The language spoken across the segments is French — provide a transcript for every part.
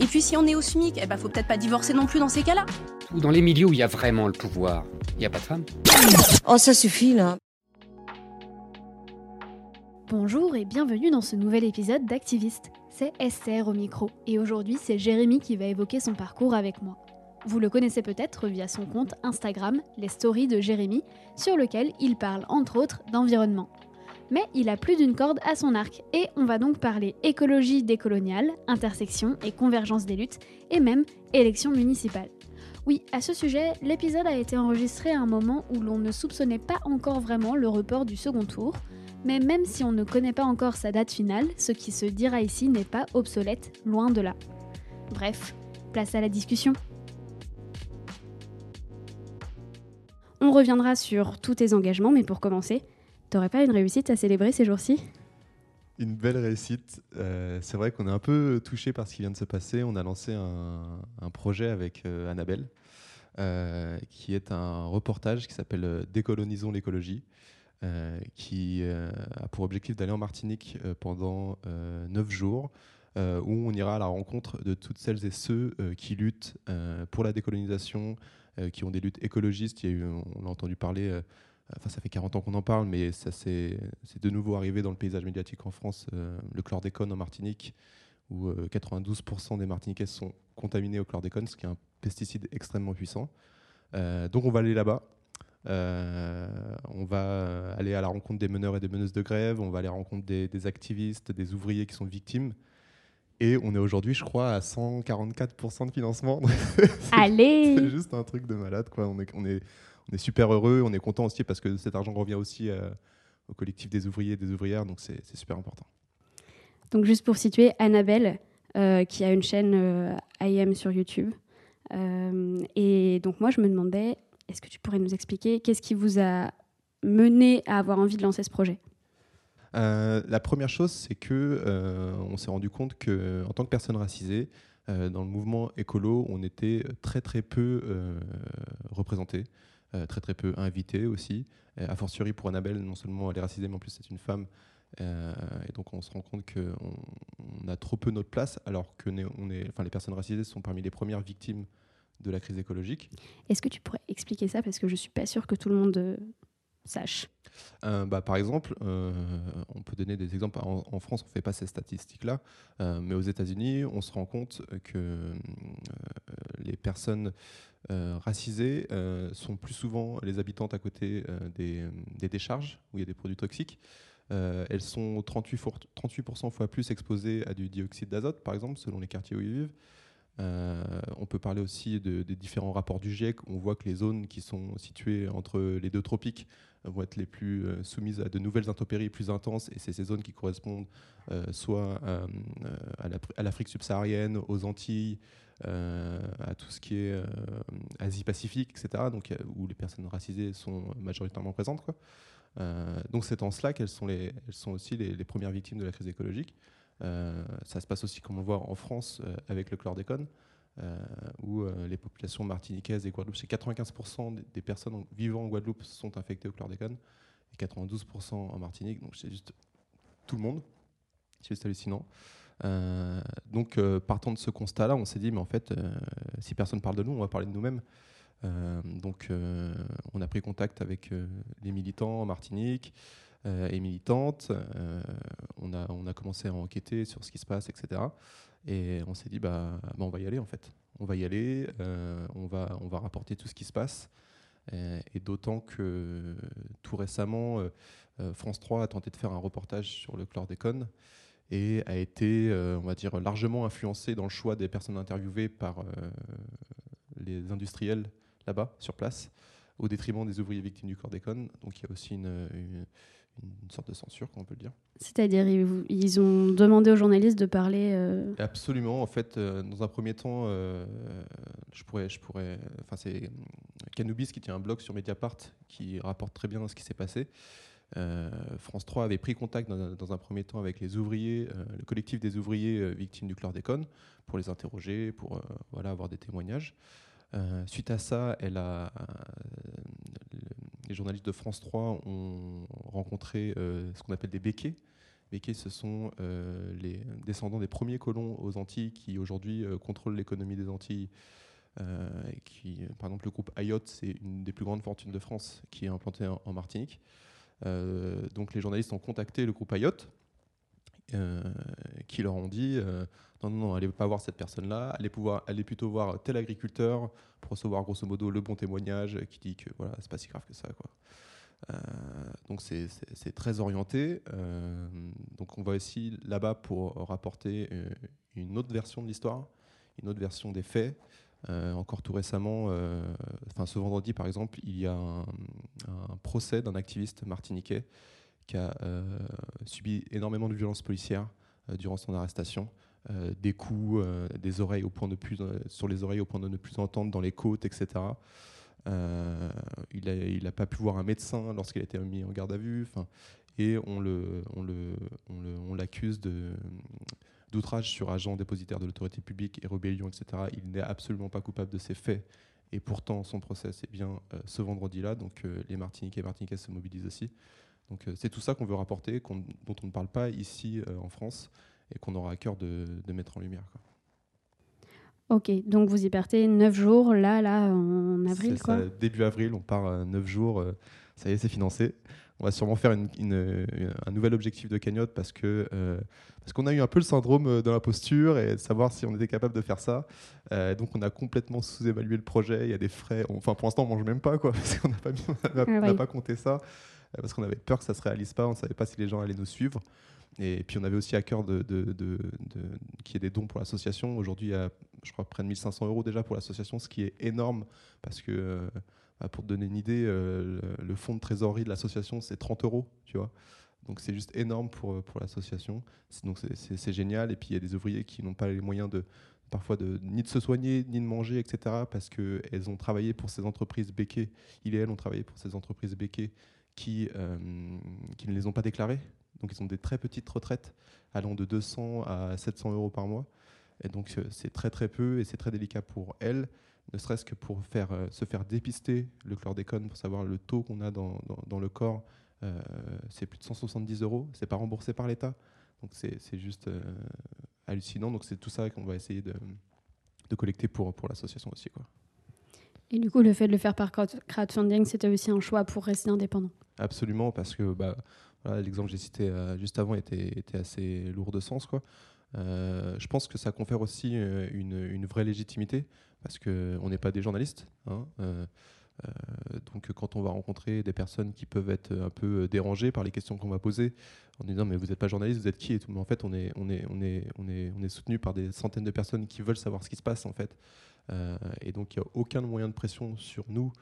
Et puis si on est au SMIC, eh ben faut peut-être pas divorcer non plus dans ces cas-là. Ou dans les milieux où il y a vraiment le pouvoir, il n'y a pas de femmes. Oh, ça suffit là. Bonjour et bienvenue dans ce nouvel épisode d'Activiste. C'est Esther au micro et aujourd'hui c'est Jérémy qui va évoquer son parcours avec moi. Vous le connaissez peut-être via son compte Instagram, les stories de Jérémy, sur lequel il parle entre autres d'environnement. Mais il a plus d'une corde à son arc et on va donc parler écologie décoloniale, intersection et convergence des luttes et même élections municipales. Oui, à ce sujet, l'épisode a été enregistré à un moment où l'on ne soupçonnait pas encore vraiment le report du second tour, mais même si on ne connaît pas encore sa date finale, ce qui se dira ici n'est pas obsolète, loin de là. Bref, place à la discussion. On reviendra sur tous tes engagements, mais pour commencer, t'aurais pas une réussite à célébrer ces jours-ci? Une belle réussite. Euh, c'est vrai qu'on est un peu touché par ce qui vient de se passer. On a lancé un, projet avec euh, Annabelle, euh, qui est un reportage qui s'appelle Décolonisons l'écologie, qui a pour objectif d'aller en Martinique pendant neuf jours, où on ira à la rencontre de toutes celles et ceux qui luttent pour la décolonisation, qui ont des luttes écologistes. Il a on a entendu parler. Euh, Enfin, ça fait 40 ans qu'on en parle, mais ça c'est de nouveau arrivé dans le paysage médiatique en France. euh, le chlordécone en Martinique, où euh, 92% des Martiniquais sont contaminés au chlordécone, ce qui est un pesticide extrêmement puissant. Euh, donc on va aller là-bas. Euh, on va euh, aller à la rencontre des meneurs et des meneuses de grève. On va aller à la rencontre des, des activistes, des ouvriers qui sont victimes. Et on est aujourd'hui, je crois, à 144% de financement. Allez C'est juste un truc de malade, quoi. On est, on est, on est super heureux, on est content aussi parce que cet argent revient aussi euh, au collectif des ouvriers et des ouvrières, donc c'est super important. Donc juste pour situer, Annabelle, euh, qui a une chaîne euh, IM sur YouTube. Euh, et donc moi, je me demandais, est-ce que tu pourrais nous expliquer qu'est-ce qui vous a mené à avoir envie de lancer ce projet? La première chose, c'est que on s'est rendu compte que, en tant que personne racisée, dans le mouvement écolo, on était très très peu représentés, très très peu invités aussi. Euh, a fortiori pour Annabelle, non seulement elle est racisée, mais en plus c'est une femme. Euh, et donc on se rend compte qu'on on a trop peu notre place, alors que les personnes racisées sont parmi les premières victimes de la crise écologique. Est-ce que tu pourrais expliquer ça? Parce que je suis pas sûre que tout le monde euh, sache. Euh, bah, par exemple, euh, on peut donner des exemples. En, France, on ne fait pas ces statistiques-là, euh, mais aux États-Unis, on se rend compte que les personnes racisées sont plus souvent les habitantes à côté des, décharges où il y a des produits toxiques. Elles sont 38, fois- 38% fois plus exposées à du dioxyde d'azote, par exemple, selon les quartiers où ils vivent. On peut parler aussi de- des différents rapports du GIEC. On voit que les zones qui sont situées entre les deux tropiques vont être les plus euh, soumises à de nouvelles intempéries plus intenses. Et c'est ces zones qui correspondent euh, soit euh, euh, à la- à l'Afrique subsaharienne, aux Antilles, euh, à tout ce qui est euh, Asie-Pacifique, etc., donc, euh, où les personnes racisées sont majoritairement présentes. Euh, donc c'est en cela qu'elles sont, aussi les, premières victimes de la crise écologique. Euh, ça se passe aussi, comme on voit en France, euh, avec le chlordécone, euh, où euh, les populations martiniquaises et Guadeloupe, c'est 95% des, personnes vivant en Guadeloupe sont infectées au chlordécone, et 92% en Martinique, donc c'est juste tout le monde. C'est juste hallucinant. Euh, donc, euh, partant de ce constat-là, on s'est dit, mais en fait, euh, si personne parle de nous, on va parler de nous-mêmes. Euh, donc, euh, on a pris contact avec euh, les militants en Martinique. et militante. on, a, on a commencé à enquêter sur ce qui se passe, etc. Et on s'est dit, bah, bah, on va y aller en fait. On va y aller, on, va, on va rapporter tout ce qui se passe. Et, d'autant que tout récemment, France 3 a tenté de faire un reportage sur le chlordécone et a été, on va dire, largement influencé dans le choix des personnes interviewées par les industriels là-bas, sur place, au détriment des ouvriers victimes du chlordécone. Donc il y a aussi une, sorte de censure, on peut le dire. C'est-à-dire, ils, ont demandé aux journalistes de parler. Euh, Absolument. En fait, euh, dans un premier temps, euh, je pourrais, je pourrais. Enfin, c'est Canubis qui tient un blog sur Mediapart qui rapporte très bien ce qui s'est passé. France 3 avait pris contact dans un, premier temps avec les ouvriers, le collectif des ouvriers victimes du chlordécone, pour les interroger, pour voilà, avoir des témoignages. Suite à ça, a, les journalistes de France 3 ont rencontré euh, ce qu'on appelle des béquets. Béquets, ce sont euh, les descendants des premiers colons aux Antilles qui aujourd'hui euh, contrôlent l'économie des Antilles. qui, par exemple, le groupe Ayotte, c'est une des plus grandes fortunes de France qui est implantée en, Martinique. donc les journalistes ont contacté le groupe Ayotte, qui leur ont dit non, non, non, allez pas voir cette personne-là, allez, allez plutôt voir tel agriculteur pour recevoir grosso modo le bon témoignage qui dit que voilà, c'est pas si grave que ça. Quoi. Euh, donc c'est très orienté. Euh, donc on va aussi là-bas pour rapporter euh, une autre version de l'histoire, une autre version des faits. encore tout récemment, ce vendredi par exemple, il y a un, un procès d'un activiste martiniquais qui a subi énormément de violences policières durant son arrestation. Euh, des coups, euh, des oreilles au point de plus, euh, sur les oreilles au point de ne plus entendre dans les côtes, etc. il n'a pas pu voir un médecin lorsqu'il a été mis en garde à vue. Et on le, on le, on l'accuse de d'outrage sur agent dépositaire de l'autorité publique et rébellion, etc. Il n'est absolument pas coupable de ces faits. Et pourtant, son procès, c'est bien ce vendredi-là. Donc, les Martiniquais et Martiniquais se mobilisent aussi. Donc, c'est tout ça qu'on veut rapporter, dont on ne parle pas ici en France et qu'on aura à cœur de, mettre en lumière. Ok, donc vous y partez 9 jours, là, là, en avril quoi Début avril, on part 9 jours, euh, ça y est, c'est financé. On va sûrement faire une, un nouvel objectif de cagnotte parce que euh, parce qu'on a eu un peu le syndrome euh, de la posture et de savoir si on était capable de faire ça. donc on a complètement sous-évalué le projet. Il y a des frais. Enfin pour l'instant on mange même pas quoi parce qu'on n'a pas, ah pas compté ça parce qu'on avait peur que ça se réalise pas. On savait pas si les gens allaient nous suivre. Et puis on avait aussi à cœur de, qu'il y ait des dons pour l'association. Aujourd'hui, il y a, je crois, près de 1500 euros déjà pour l'association, ce qui est énorme parce que, euh, pour te donner une idée, euh, le fonds de trésorerie de l'association, c'est 30 euros, tu vois. Donc c'est juste énorme pour, pour l'association. Donc c'est génial. Et puis il y a des ouvriers qui n'ont pas les moyens de parfois de, ni de se soigner, ni de manger, etc. Parce qu'elles ont travaillé pour ces entreprises béquées. Il et elles ont travaillé pour ces entreprises béquées qui, euh, qui ne les ont pas déclarées. Donc ils ont des très petites retraites allant de 200 à 700 euros par mois. Et donc euh, c'est très très peu et c'est très délicat pour elles, ne serait-ce que pour faire, euh, se faire dépister le chlordécone pour savoir le taux qu'on a dans, dans, le corps. Euh, c'est plus de 170 euros, c'est pas remboursé par l'État. Donc c'est juste hallucinant. Donc c'est tout ça qu'on va essayer de, de, collecter pour, pour l'association aussi. Quoi. Et du coup, le fait de le faire par crowdfunding, c'était aussi un choix pour rester indépendant Absolument, parce que bah, L'exemple que j'ai cité euh, juste avant était, assez lourd de sens. Euh, je pense que ça confère aussi euh, une, vraie légitimité, parce qu'on n'est pas des journalistes. Hein, donc quand on va rencontrer des personnes qui peuvent être un peu dérangées par les questions qu'on va poser, en disant mais vous n'êtes pas journaliste, vous êtes qui. Mais en fait on est, on est, soutenu par des centaines de personnes qui veulent savoir ce qui se passe en fait. et donc il n'y a aucun moyen de pression sur nous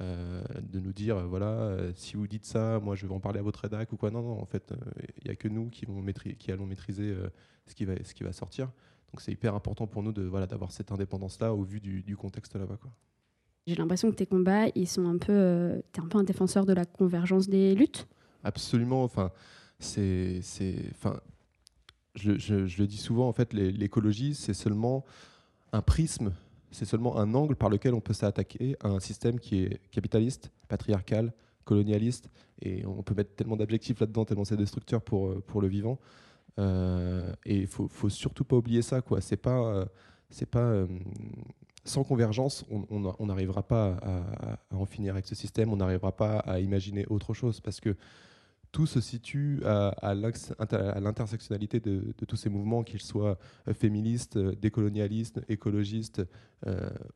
de nous dire voilà euh, si vous dites ça moi je vais en parler à votre rédac ou quoi. Non non en fait il n'y a que nous qui, vont qui allons maîtriser euh, ce, qui va, ce qui va sortir. Donc c'est hyper important pour nous de voilà d'avoir cette indépendance là au vu du, du contexte là-bas quoi. J'ai l'impression que tes combats ils sont un peu tu es un peu un défenseur de la convergence des luttes. Absolument enfin c'est enfin je, je, je, le dis souvent en fait l'écologie c'est seulement un prisme c'est seulement un angle par lequel on peut s'attaquer à un système qui est capitaliste, patriarcal, colonialiste, et on peut mettre tellement d'objectifs là-dedans, tellement c'est destructeur pour, euh, pour le vivant. Euh, et il faut, faut surtout pas oublier ça. quoi. C'est pas, euh, c'est pas sans convergence, on n'arrivera pas à, en finir avec ce système, on n'arrivera pas à imaginer autre chose, parce que tout se situe à, l'intersectionnalité de, tous ces mouvements, qu'ils soient féministes, décolonialistes, écologistes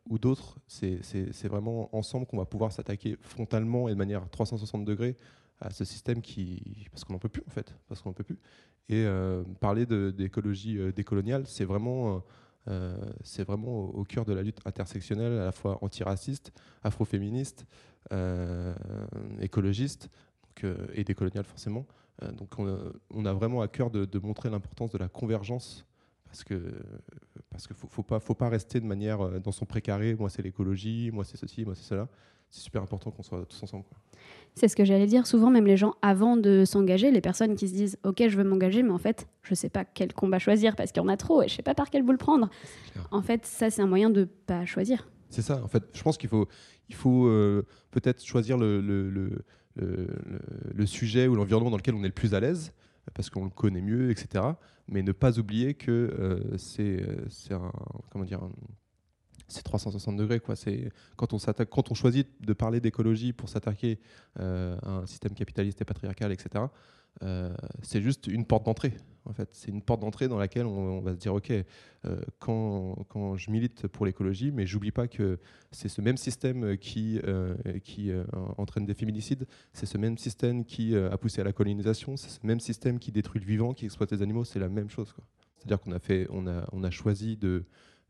ou d'autres. C'est vraiment ensemble qu'on va pouvoir s'attaquer frontalement et de manière 360 degrés à ce système qui parce qu'on n'en peut plus en fait parce qu'on peut plus et parler d'écologie décoloniale c'est vraiment euh, c'est vraiment au, cœur de la lutte intersectionnelle, à la fois antiraciste, afroféministe, euh, écologiste euh, et décoloniale forcément. donc on a, vraiment à cœur de, montrer l'importance de la convergence parce que parce qu'il faut, faut pas faut pas rester de manière dans son précaré. Moi c'est l'écologie, moi c'est ceci, moi c'est cela c'est super important qu'on soit tous ensemble. C'est ce que j'allais dire. Souvent, même les gens, avant de s'engager, les personnes qui se disent Ok, je veux m'engager, mais en fait, je ne sais pas quel combat choisir parce qu'il y en a trop et je ne sais pas par quel bout le prendre. En fait, ça, c'est un moyen de ne pas choisir. C'est ça. En fait, je pense qu'il faut, il faut euh, peut-être choisir le, le, le, le, sujet ou l'environnement dans lequel on est le plus à l'aise parce qu'on le connaît mieux, etc. Mais ne pas oublier que euh, c'est, euh, c'est un, comment dire, c'est 360 degrés. Quoi. C'est, quand, on quand on choisit de parler d'écologie pour s'attaquer euh, à un système capitaliste et patriarcal, etc., c'est juste une porte d'entrée. En fait. C'est une porte d'entrée dans laquelle on, va se dire, OK, euh, quand, quand, je milite pour l'écologie, mais j'oublie pas que c'est ce même système qui, qui entraîne des féminicides, c'est ce même système qui a poussé à la colonisation, c'est ce même système qui détruit le vivant, qui exploite les animaux, c'est la même chose. C'est-à-dire qu'on a, fait, on a, on a choisi de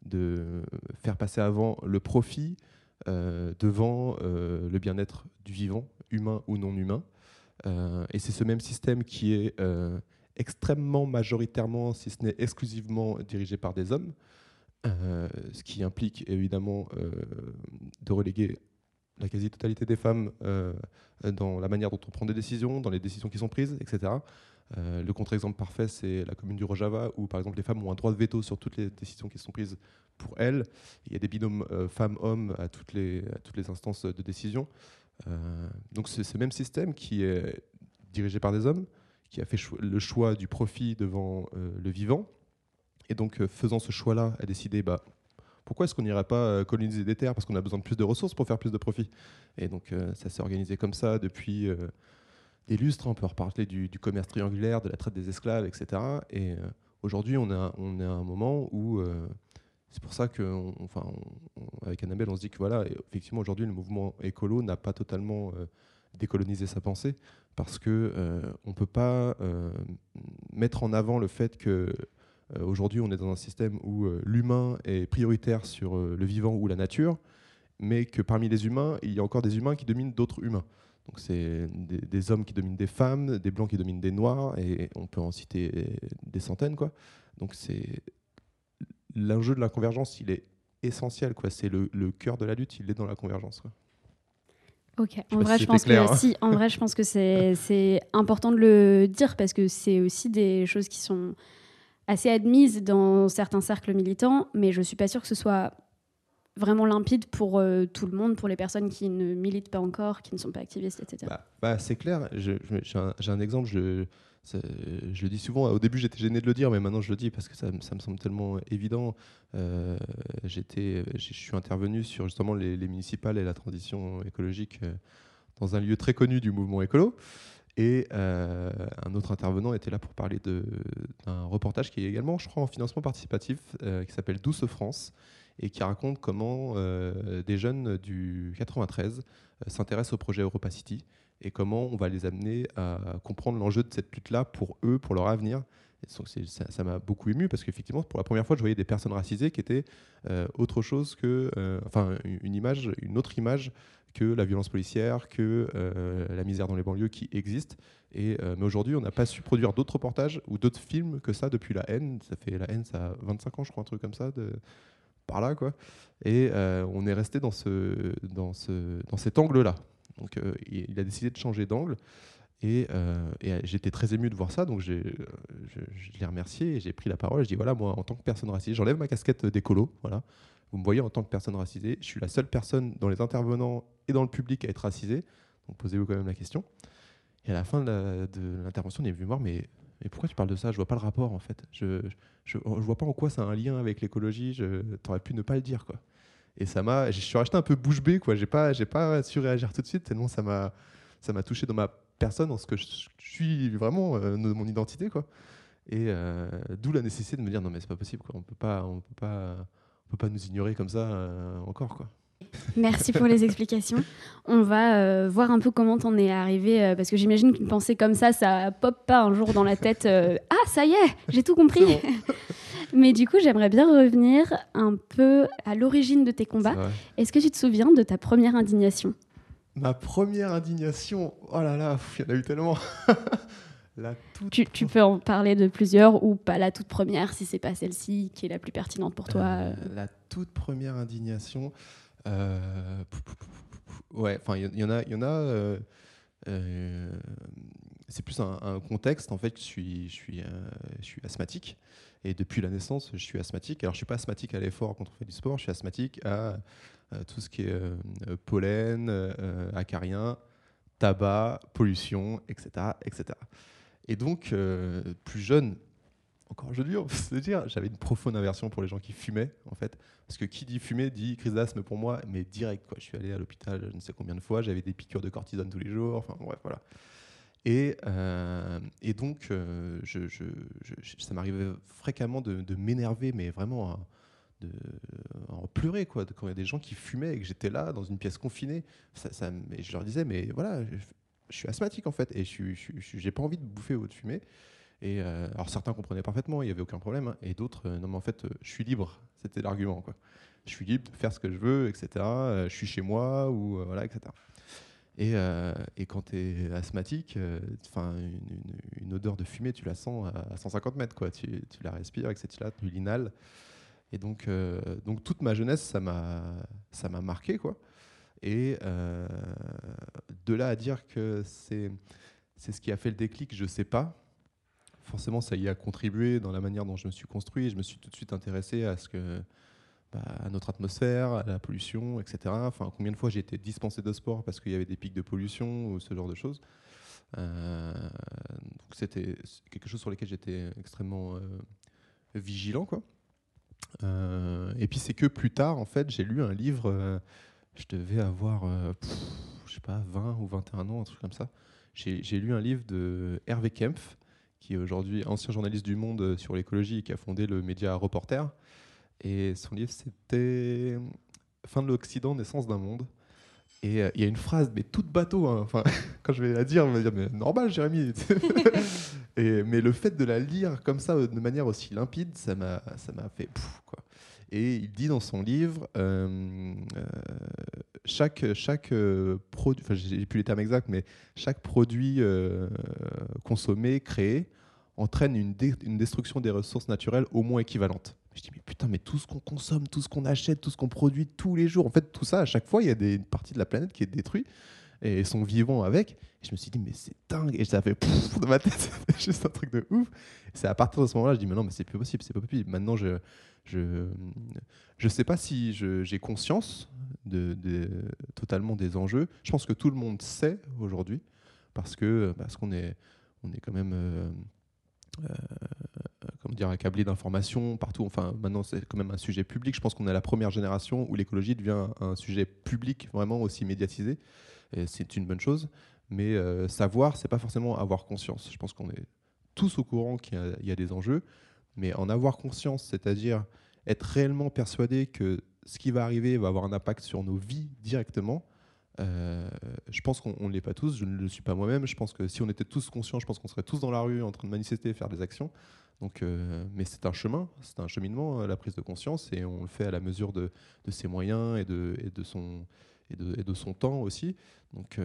de faire passer avant le profit euh, devant euh, le bien-être du vivant, humain ou non humain. Euh, et c'est ce même système qui est extrêmement majoritairement, si ce n'est exclusivement, dirigé par des hommes, ce qui implique évidemment de reléguer la quasi-totalité des femmes dans la manière dont on prend des décisions, dans les décisions qui sont prises, etc. Euh, le contre-exemple parfait, c'est la commune du Rojava, où par exemple les femmes ont un droit de veto sur toutes les décisions qui sont prises pour elles. Il y a des binômes euh, femmes-hommes à, toutes les instances de décision. Euh, donc c'est ce même système qui est dirigé par des hommes, qui a fait le choix du profit devant le vivant. Et donc faisant ce choix-là, a décidé, bah, pourquoi est-ce qu'on n'irait pas coloniser des terres? Parce qu'on a besoin de plus de ressources pour faire plus de profit. Et donc ça s'est organisé comme ça depuis des lustres. On peut reparler du, commerce triangulaire, de la traite des esclaves, etc. Et euh, aujourd'hui, on, on est à un moment où euh, c'est pour ça que, Annabelle, on se dit que voilà, effectivement, aujourd'hui, le mouvement écolo n'a pas totalement euh, décolonisé sa pensée parce que on peut pas mettre en avant le fait que aujourd'hui, on est dans un système où l'humain est prioritaire sur le vivant ou la nature, mais que parmi les humains, il y a encore des humains qui dominent d'autres humains. Donc c'est des, hommes qui dominent des femmes, des blancs qui dominent des noirs, et on peut en citer des centaines. Quoi. Donc c'est l'enjeu de la convergence, il est essentiel. Quoi. C'est le, cœur de la lutte, il est dans la convergence. Ok. En vrai, je pense que, hein. si, en vrai, je pense que c'est important de le dire parce que c'est aussi des choses qui sont assez admises dans certains cercles militants, mais je suis pas sûre que ce soit vraiment limpide pour euh, tout le monde, pour les personnes qui ne militent pas encore, qui ne sont pas activistes, etc. Bah, bah, c'est clair. J'ai un, exemple. Je, je, le dis souvent. Au début, j'étais gêné de le dire, mais maintenant je le dis parce que ça, me semble tellement évident. Euh, je suis intervenu sur justement les, municipales et la transition écologique euh, dans un lieu très connu du mouvement écolo. Et un autre intervenant était là pour parler d'un reportage qui est également, je crois, en financement participatif, qui s'appelle Douce France, et qui raconte comment euh, des jeunes du 93 euh, s'intéressent au projet Europa City et comment on va les amener à comprendre l'enjeu de cette lutte-là pour eux, pour leur avenir. ça m'a beaucoup ému parce qu'effectivement, pour la première fois, je voyais des personnes racisées qui étaient euh, autre chose que, enfin, une image, une autre image que la violence policière, que la misère dans les banlieues qui existe. Et, mais aujourd'hui, on n'a pas su produire d'autres reportages ou d'autres films que ça depuis La haine. Ça fait La haine, ça a 25 ans, je crois, un truc comme ça, par là, quoi. Et euh, on est resté dans, ce, dans, ce, dans cet angle-là. Donc euh, il a décidé de changer d'angle. Et, euh, j'étais très ému de voir ça, donc je, je l'ai remercié et j'ai pris la parole. Je dis voilà, moi, en tant que personne racisée, j'enlève ma casquette d'écolo. Voilà. Vous me voyez en tant que personne racisée, je suis la seule personne dans les intervenants et dans le public à être racisée. Donc posez-vous quand même la question. Et à la fin de l'intervention, on est venu voir, mais mais pourquoi tu parles de ça? Je vois pas le rapport en fait. Je, je, vois pas en quoi ça a un lien avec l'écologie. Tu aurais pu ne pas le dire quoi. Et ça m'a, je suis resté un peu bouche bée quoi. J'ai pas, j'ai pas su réagir tout de suite tellement ça m'a, ça m'a touché dans ma personne, dans ce que je, je suis vraiment, euh, de mon identité, quoi. Et euh, d'où la nécessité de me dire non mais c'est pas possible, quoi. On peut pas, on peut pas, on peut pas nous ignorer comme ça euh, encore, quoi. Merci pour les explications. On va euh, voir un peu comment t'en es arrivé, euh, parce que j'imagine qu'une pensée comme ça, ça pop pas un jour dans la tête. euh, ah, ça y est, j'ai tout compris. Mais du coup, j'aimerais bien revenir un peu à l'origine de tes combats. Est-ce que tu te souviens de ta première indignation? Ma première indignation, oh là là, il y en a eu tellement. la toute tu, tu peux en parler de plusieurs ou pas la toute première, si c'est pas celle-ci qui est la plus pertinente pour toi? Euh, la toute première indignation. euh, ouais, enfin, il y, y en a. Il y en a euh, euh, c'est plus un, un contexte. En fait, je suis, je, suis, euh, je suis asthmatique. Et depuis la naissance, je suis asthmatique. Alors, je suis pas asthmatique à l'effort quand on fait du sport. Je suis asthmatique à euh, tout ce qui est euh, pollen, euh, acarien, tabac, pollution, etc. etc. Et donc, euh, plus jeune, encore aujourd'hui, on peut se dire, j'avais une profonde aversion pour les gens qui fumaient, en fait. Parce que qui dit fumer dit crise d'asthme pour moi, mais direct, quoi. Je suis allé à l'hôpital je ne sais combien de fois, j'avais des piqûres de cortisone tous les jours, enfin bref, voilà. Et, euh, et donc, euh, ça m'arrivait fréquemment de, m'énerver, mais vraiment hein, de en pleurer, quoi. Quand il y a des gens qui fumaient et que j'étais là, dans une pièce confinée, et je leur disais, mais voilà, je, suis asthmatique, en fait, et je j'ai pas envie de bouffer ou de fumer. Et euh, alors certains comprenaient parfaitement, il n'y avait aucun problème, hein, et d'autres, non mais en fait, je suis libre, c'était l'argument. Je suis libre de faire ce que je veux, etc. je suis chez moi, ou voilà, etc. Et, euh, et quand tu es asthmatique, euh, une, odeur de fumée, tu la sens à, à 150 mètres, quoi. Tu, la respires, etc. Tu l'inhales. Et donc, euh, donc toute ma jeunesse, ça m'a marqué, quoi. Et de là à dire que c'est ce qui a fait le déclic, je sais pas forcément, ça y a contribué dans la manière dont je me suis construit. Je me suis tout de suite intéressé à ce que, bah, à notre atmosphère, à la pollution, etc. Enfin, combien de fois j'ai été dispensé de sport parce qu'il y avait des pics de pollution ou ce genre de choses. Euh, donc c'était quelque chose sur lequel j'étais extrêmement euh, vigilant, quoi. Euh, et puis c'est que plus tard, en fait, j'ai lu un livre. je devais avoir, je sais pas, 20 ou 21 ans, un truc comme ça. J'ai lu un livre de Hervé Kempf, qui est aujourd'hui ancien journaliste du Monde sur l'écologie et qui a fondé le média Reporter. Et son livre, c'était Fin de l'Occident, naissance d'un monde. Et euh, il y a une phrase, mais toute bateau, hein, enfin, quand je vais la dire, on va dire, mais normal, Jérémy. et, mais le fait de la lire comme ça, euh, de manière aussi limpide, ça m'a fait quoi. Et il dit dans son livre, euh, euh, chaque, chaque produit, enfin j'ai plus les termes exacts, mais chaque produit consommé, créé, entraîne une, dé- une destruction des ressources naturelles au moins équivalente. Je dis, mais putain, mais tout ce qu'on consomme, tout ce qu'on achète, tout ce qu'on produit tous les jours, en fait, tout ça, à chaque fois, il y a des, une partie de la planète qui est détruite et sont vivants avec. Et je me suis dit, mais c'est dingue. Et ça fait pouf dans ma tête, juste un truc de ouf. C'est à partir de ce moment-là, je dis, mais non, mais c'est plus possible, c'est pas possible. Maintenant, je je je sais pas si j'ai conscience de- totalement des enjeux. Je pense que tout le monde sait aujourd'hui parce que parce qu'on est on est quand même euh, euh, comment dire accablé d'informations partout. Enfin, maintenant c'est quand même un sujet public. Je pense qu'on est la première génération où l'écologie devient un sujet public vraiment aussi médiatisé. C'est une bonne chose. Mais euh, savoir, c'est pas forcément avoir conscience. Je pense qu'on est tous au courant qu'il y, a des enjeux, mais en avoir conscience, c'est-à-dire être réellement persuadé que ce qui va arriver va avoir un impact sur nos vies directement. Euh, je pense qu'on ne l'est pas tous, je ne le suis pas moi-même. Je pense que si on était tous conscients, je pense qu'on serait tous dans la rue en train de manifester et faire des actions. Donc, euh, mais c'est un chemin, c'est un cheminement, euh, la prise de conscience, et on le fait à la mesure de, ses moyens et de, son, et de, son temps aussi. Donc,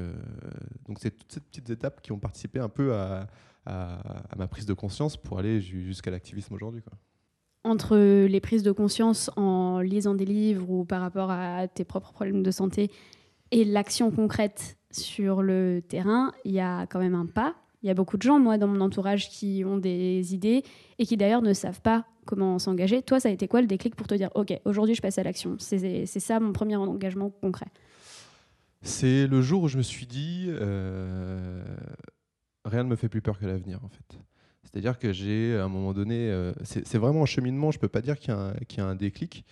donc c'est toutes ces petites étapes qui ont participé un peu à, ma prise de conscience pour aller ju- jusqu'à l'activisme aujourd'hui. Entre les prises de conscience en lisant des livres ou par rapport à tes propres problèmes de santé et l'action concrète sur le terrain, il y a quand même un pas. Il y a beaucoup de gens, moi, dans mon entourage, qui ont des idées et qui d'ailleurs ne savent pas comment s'engager. Toi, ça a été quoi le déclic pour te dire, OK, aujourd'hui, je passe à l'action? C'est ça mon premier engagement concret. C'est le jour où je me suis dit, euh, rien ne me fait plus peur que l'avenir, en fait. C'est-à-dire que j'ai, à un moment donné, euh, c'est vraiment un cheminement, je ne peux pas dire qu'il y, a un- déclic.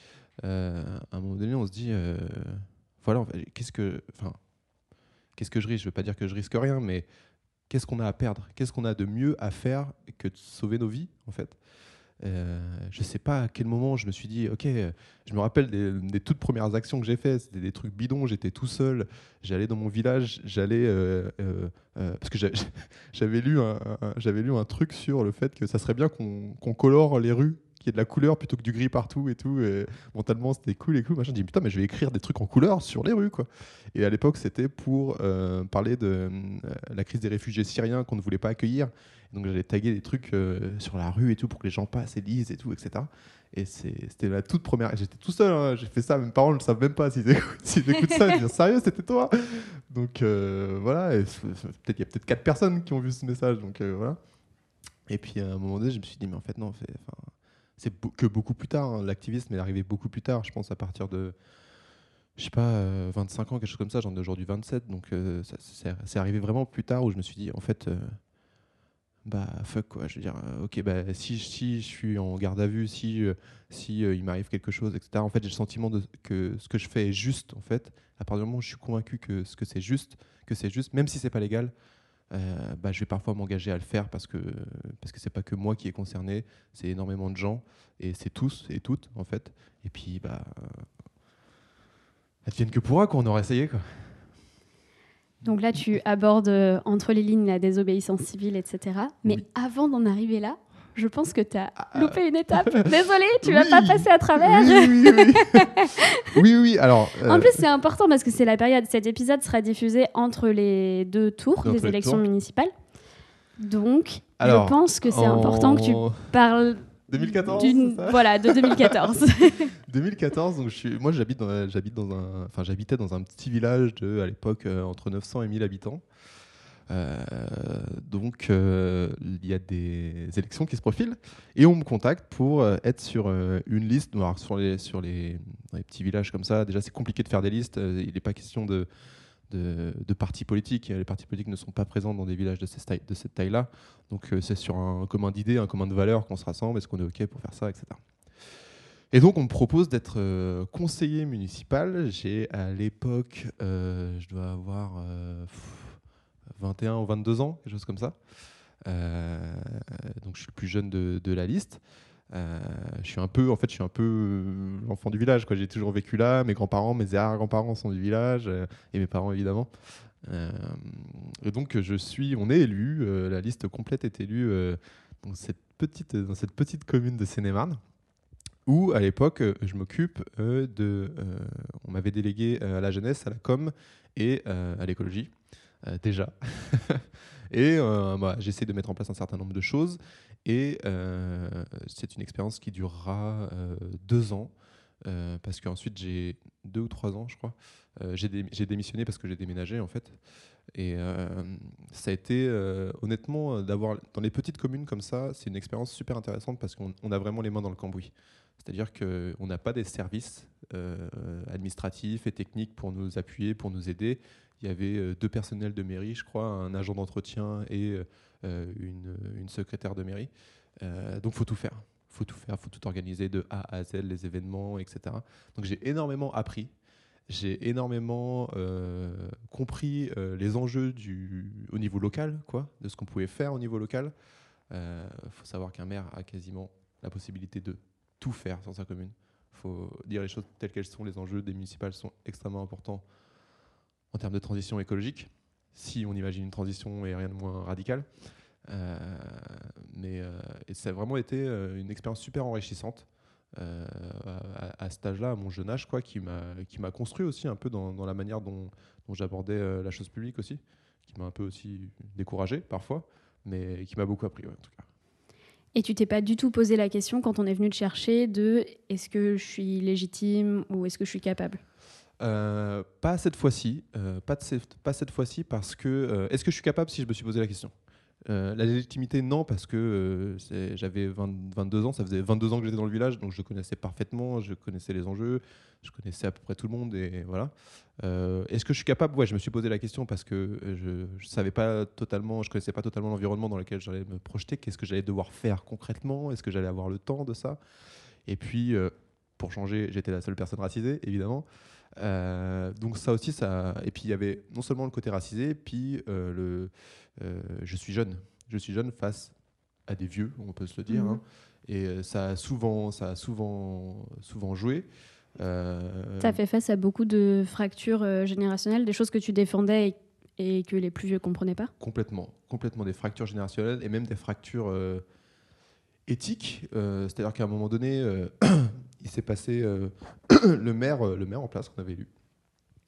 Euh, à un moment donné, on se dit, voilà, qu'est-ce que, enfin, qu'est-ce que je risque? Je ne veux pas dire que je risque rien, mais qu'est-ce qu'on a à perdre? Qu'est-ce qu'on a de mieux à faire que de sauver nos vies, en fait? Euh, je sais pas à quel moment je me suis dit, ok, je me rappelle des, toutes premières actions que j'ai faites, c'était des trucs bidons, j'étais tout seul, j'allais dans mon village, j'allais, euh, euh, parce que j'avais lu, un, j'avais lu un truc sur le fait que ça serait bien qu'on colore les rues qu'il y ait de la couleur plutôt que du gris partout et tout. Et mentalement, c'était cool et cool. Machin. Je dis putain, mais je vais écrire des trucs en couleur sur les rues, quoi. Et à l'époque, c'était pour parler de la crise des réfugiés syriens qu'on ne voulait pas accueillir. Donc j'allais taguer des trucs euh, sur la rue et tout pour que les gens passent et lisent et tout, etc. Et c'était la toute première. J'étais tout seul, hein. j'ai fait ça, mes parents ne savent même pas s'ils écoutent, écoutent ça. Ils sérieux, c'était toi? Donc euh, voilà, il y a peut-être quatre personnes qui ont vu ce message. Donc euh, voilà. Et puis à un moment donné, je me suis dit, mais en fait, non, c'est que beaucoup plus tard. Hein. L'activisme est arrivé beaucoup plus tard, je pense à partir de je sais pas, 25 ans, quelque chose comme ça, j'en ai aujourd'hui 27, donc c'est arrivé vraiment plus tard où je me suis dit, en fait, bah fuck quoi je veux dire euh, ok bah si, si je suis en garde à vue si euh, si euh, il m'arrive quelque chose etc en fait j'ai le sentiment que ce que je fais est juste en fait à partir du moment où je suis convaincu que ce que c'est juste que c'est juste même si c'est pas légal bah, je vais parfois m'engager à le faire parce que parce que c'est pas que moi qui est concerné c'est énormément de gens et c'est tous et toutes en fait. Et puis bah advienne que pourra qu'on aurait essayé quoi. Donc là, tu abordes euh, entre les lignes la désobéissance civile, etc. Mais avant d'en arriver là, je pense que tu as ah, loupé une étape. Désolée, tu ne vas pas passer à travers. Oui, oui, oui. Alors, En euh, plus, c'est important parce que c'est la période. Cet épisode sera diffusé entre les deux tours des élections municipales. Donc, je pense que c'est important que tu parles 2014 Voilà, de 2014. 2014, donc je suis, moi j'habite dans, j'habite dans un, enfin j'habitais dans un petit village de, à l'époque, euh, entre 900 et 1000 habitants. Euh, donc euh, il y a des élections qui se profilent et on me contacte pour être sur une liste. Alors, sur les, petits villages comme ça, déjà c'est compliqué de faire des listes. il n'est pas question de de, partis politiques. Les partis politiques ne sont pas présents dans des villages de, cette taille-là. Donc euh, c'est sur un commun d'idées, un commun de valeurs qu'on se rassemble. Est-ce qu'on est OK pour faire ça, etc. Et donc on me propose d'être euh, conseiller municipal. J'ai à l'époque, euh, je dois avoir 21 ou 22 ans, quelque chose comme ça. donc je suis le plus jeune de, la liste. Euh, je suis un peu, en fait, je suis un peu euh, l'enfant du village. J'ai toujours vécu là. Mes grands-parents, mes arrière-grands-parents sont du village euh, et mes parents évidemment. et donc je suis, on est élu. la liste complète est élue dans cette petite, dans cette petite commune de Seine-et-Marne où à l'époque je m'occupe de, on m'avait délégué à la jeunesse, à la com et à l'écologie déjà. et bah, j'essaie de mettre en place un certain nombre de choses et euh, c'est une expérience qui durera euh, deux ans, euh, parce qu'ensuite j'ai deux ou trois ans, je crois. j'ai démissionné parce que j'ai déménagé en fait. Et ça a été, honnêtement, d'avoir dans les petites communes comme ça, c'est une expérience super intéressante parce qu'on a vraiment les mains dans le cambouis. C'est-à-dire qu'on n'a pas des services administratifs et techniques pour nous appuyer, pour nous aider. Il y avait deux personnels de mairie, je crois, un agent d'entretien et euh, une, secrétaire de mairie. Euh, donc, faut tout faire. Faut tout faire, faut tout organiser de A à Z, les événements, etc. Donc, j'ai énormément appris j'ai énormément euh, compris les enjeux du, au niveau local, quoi, de ce qu'on pouvait faire au niveau local. Il faut savoir qu'un maire a quasiment la possibilité de tout faire sur sa commune. Il faut dire les choses telles qu'elles sont. Les enjeux des municipales sont extrêmement importants en termes de transition écologique si on imagine une transition et rien de moins radical. Euh, mais euh, ça a vraiment été euh, une expérience super enrichissante. à, cet âge-là, à mon jeune âge, quoi, qui m'a construit aussi un peu dans, la manière dont, j'abordais la chose publique aussi, qui m'a un peu aussi découragé parfois, mais qui m'a beaucoup appris en tout cas. Et tu t'es pas du tout posé la question quand on est venu te chercher de est-ce que je suis légitime ou est-ce que je suis capable? Euh, pas cette fois-ci, euh, pas, cette fois-ci parce que euh, est-ce que je suis capable si je me suis posé la question? La légitimité, non, parce que j'avais 22 ans, ça faisait 22 ans que j'étais dans le village, donc je connaissais parfaitement, je connaissais les enjeux, je connaissais à peu près tout le monde, et voilà. est-ce que je suis capable? Ouais, je me suis posé la question parce que je, je savais pas totalement, je connaissais pas totalement l'environnement dans lequel j'allais me projeter. Qu'est-ce que j'allais devoir faire concrètement Est-ce que j'allais avoir le temps de ça? Et puis, pour changer, j'étais la seule personne racisée, évidemment. Euh, donc ça aussi, ça. Et puis il y avait non seulement le côté racisé, puis euh, le. euh, je suis jeune. Je suis jeune face à des vieux, on peut se le dire. Mhm. hein. Et ça a souvent, ça a souvent, souvent joué. Euh, Ça fait face à beaucoup de fractures euh, générationnelles, des choses que tu défendais et, et que les plus vieux comprenaient pas? Complètement, complètement des fractures générationnelles et même des fractures euh, éthiques. Euh, C'est-à-dire qu'à un moment donné, euh, il s'est passé euh, le maire, le maire en place qu'on avait élu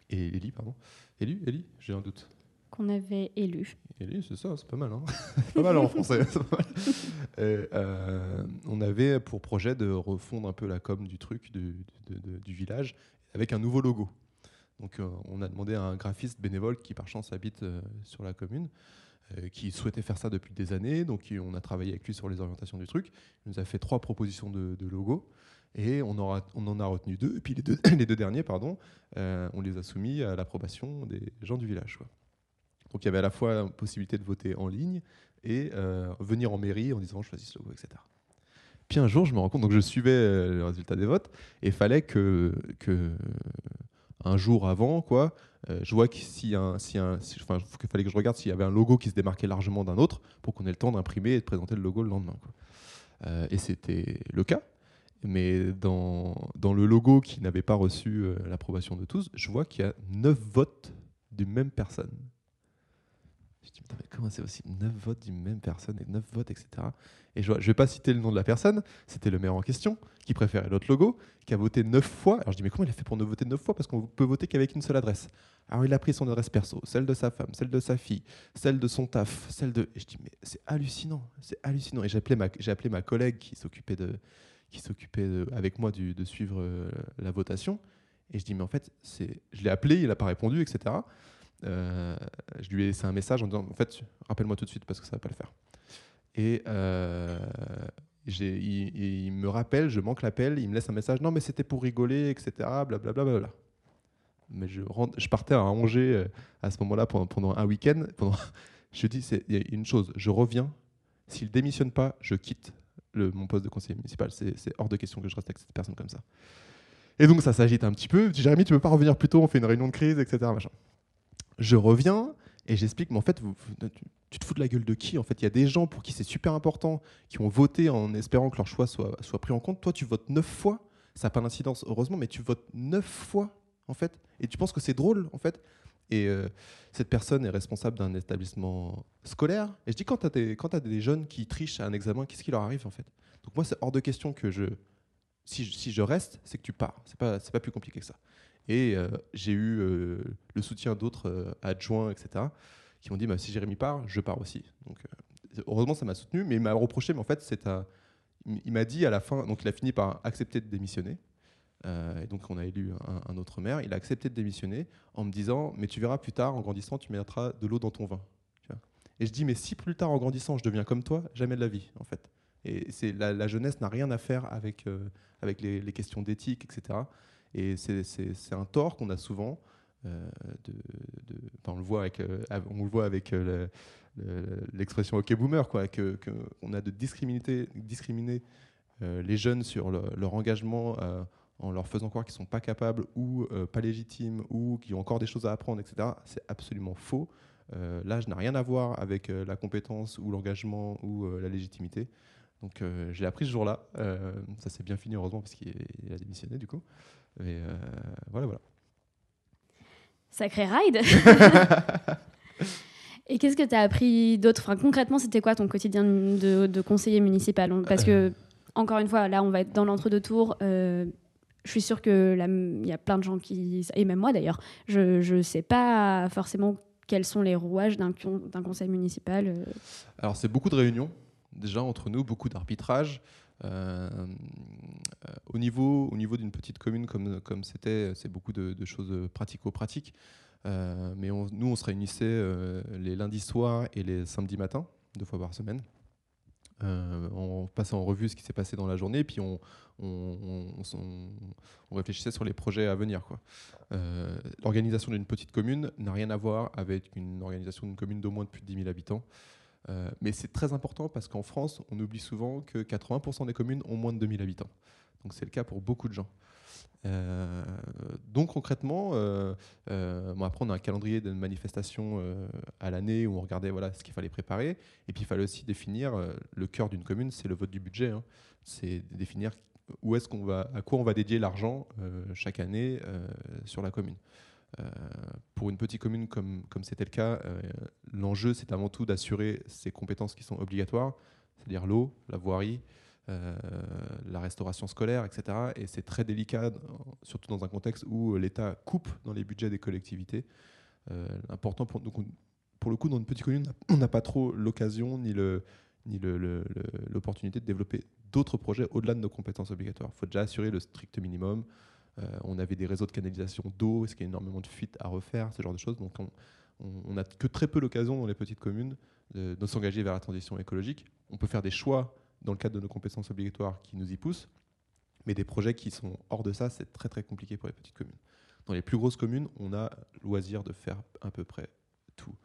et élu, pardon, élu, élu, j'ai un doute. Qu'on avait élu. Élu, c'est ça, c'est pas mal, hein C'est pas mal en français. c'est pas mal. Et, euh, on avait pour projet de refondre un peu la com du truc, du, de- de- du village, avec un nouveau logo. Donc euh, on a demandé à un graphiste bénévole qui par chance habite euh, sur la commune, euh, qui souhaitait faire ça depuis des années. Donc on a travaillé avec lui sur les orientations du truc. Il nous a fait trois propositions de, de logos. Et on, en a retenu deux. Et puis les deux, derniers, pardon, on les a soumis à l'approbation des gens du village. Donc il y avait à la fois la possibilité de voter en ligne et venir en mairie en disant choisis ce logo, etc. Puis un jour, je me rends compte, donc je suivais le résultat des votes, et il fallait que un jour avant, quoi, euh, je vois que fallait que je regarde s'il y avait un logo qui se démarquait largement d'un autre pour qu'on ait le temps d'imprimer et de présenter le logo le lendemain. Euh, et c'était le cas. Mais dans, dans le logo qui n'avait pas reçu euh, l'approbation de tous, je vois qu'il y a 9 votes d'une même personne. Je dis, mais comment c'est possible? 9 votes d'une même personne et 9 votes, etc. Et je ne vais pas citer le nom de la personne, c'était le maire en question qui préférait l'autre logo, qui a voté 9 fois. Alors je dis, mais comment il a fait pour ne voter 9 fois? Parce qu'on peut voter qu'avec une seule adresse. Alors il a pris son adresse perso, celle de sa femme, celle de sa fille, celle de son taf, celle de. Et je dis, mais c'est hallucinant, c'est hallucinant. Et j'ai appelé ma, appelé ma collègue qui s'occupait de, qui s'occupait avec moi de suivre euh, la votation. Et je dis, mais en fait, je l'ai appelé, il n'a pas répondu, etc. Euh, je lui ai laissé un message en disant, en fait, rappelle-moi tout de suite parce que ça va pas le faire. Et euh, il, me rappelle, je manque l'appel, il me laisse un message, non mais c'était pour rigoler, etc. Blablabla. Bla, mais je, je partais à Angers euh, à ce moment-là pendant, pendant un week-end. Pendant, je dis, c'est- y a une chose, je reviens, s'il démissionne pas, je quitte le, mon poste de conseiller municipal. C'est hors de question que je reste avec cette personne comme ça. Et donc ça s'agite un petit peu. Jérémy, tu peux pas revenir plus tôt, on fait une réunion de crise, etc. machin. Je reviens et j'explique, mais en fait, vous- tu, te fous de la gueule de qui En fait, il y a des gens pour qui c'est super important, qui ont voté en espérant que leur choix soit, soit pris en compte. Toi, tu votes neuf fois, ça n'a pas d'incidence, heureusement, mais tu votes neuf fois, en fait, et tu penses que c'est drôle, en fait. Et euh, cette personne est responsable d'un établissement scolaire. Et je dis, quand tu as, des- jeunes qui trichent à un examen, qu'est-ce qui leur arrive, en fait? Donc moi, c'est hors de question que je... Si je, reste, c'est que tu pars. C'est pas, pas plus compliqué que ça. Et euh, j'ai eu euh, le soutien d'autres euh, adjoints, etc., qui m'ont dit bah, si Jérémy part, je pars aussi. Donc, heureusement, ça m'a soutenu, mais il m'a reproché, mais en fait, c'est un- il m'a dit à la fin, donc il a fini par accepter de démissionner. Et donc, on a élu un, autre maire. Il a accepté de démissionner en me disant mais tu verras plus tard, en grandissant, tu mettras de l'eau dans ton vin. Et je dis mais si plus tard, en grandissant, je deviens comme toi, jamais de la vie, en fait. Et la, jeunesse n'a rien à faire avec, avec les questions d'éthique, etc. Et c'est- un tort qu'on a souvent. euh, on le voit avec, euh, euh, le- le- l'expression OK boomer, quoi, a de discriminer, les jeunes sur le- leur engagement en leur faisant croire qu'ils sont pas capables ou pas légitimes ou qui ont encore des choses à apprendre, etc. C'est absolument faux. L'âge n'a rien à voir avec la compétence ou l'engagement ou la légitimité. Donc l'ai appris ce jour-là. Ça s'est bien fini heureusement parce qu'il il a démissionné du coup. Mais euh, voilà, voilà. Sacré ride Et qu'est-ce que tu as appris d'autre? Enfin, Concrètement, c'était quoi ton quotidien de, de conseiller municipal? Parce que, encore une fois, là, on va être dans l'entre-deux tours. euh, je suis sûre que là, il y a plein de gens qui. Et même moi d'ailleurs, je ne sais pas forcément quels sont les rouages d'un con- d'un conseil municipal. euh. Alors, c'est beaucoup de réunions, déjà, entre nous, beaucoup d'arbitrage. Euh, au niveau, au niveau d'une petite commune comme c'était, c'est beaucoup de, choses pratico-pratiques. Euh, mais nous, on se réunissait euh, les lundis soirs et les samedis matins, deux fois par semaine. On passait en revue ce qui s'est passé dans la journée, puis on, réfléchissait sur les projets à venir. L'organisation d'une petite commune n'a rien à voir avec une organisation d'une commune d'au moins plus de 10 000 habitants. Euh, mais c'est très important parce qu'en France, on oublie souvent que 80% des communes ont moins de 2000 habitants. Donc c'est le cas pour beaucoup de gens. Euh, donc concrètement, euh, euh, bon, après on a un calendrier de manifestations euh, à l'année où on regardait voilà, ce qu'il fallait préparer. Et puis il fallait aussi définir le cœur d'une commune, c'est le vote du budget. hein. C'est définir où est-ce qu'on va, à quoi on va dédier l'argent chaque année sur la commune. Euh, pour une petite commune comme c'était le cas, euh, l'enjeu c'est avant tout d'assurer ces compétences qui sont obligatoires, c'est-à-dire l'eau, la voirie, euh, la restauration scolaire, etc. Et c'est très délicat, surtout dans un contexte où l'État coupe dans les budgets des collectivités. Important pour, le coup, dans une petite commune, on n'a pas trop l'occasion ni l'opportunité de développer d'autres projets au-delà de nos compétences obligatoires. Il faut déjà assurer le strict minimum. Euh, on avait des réseaux de canalisation d'eau, qu'il y a énormément de fuites à refaire, ce genre de choses. Donc on n'a que très peu l'occasion dans les petites communes de, s'engager vers la transition écologique. On peut faire des choix dans le cadre de nos compétences obligatoires qui nous y poussent, mais des projets qui sont hors de ça, c'est très très compliqué pour les petites communes. Dans les plus grosses communes, on a loisir de faire à peu près tout.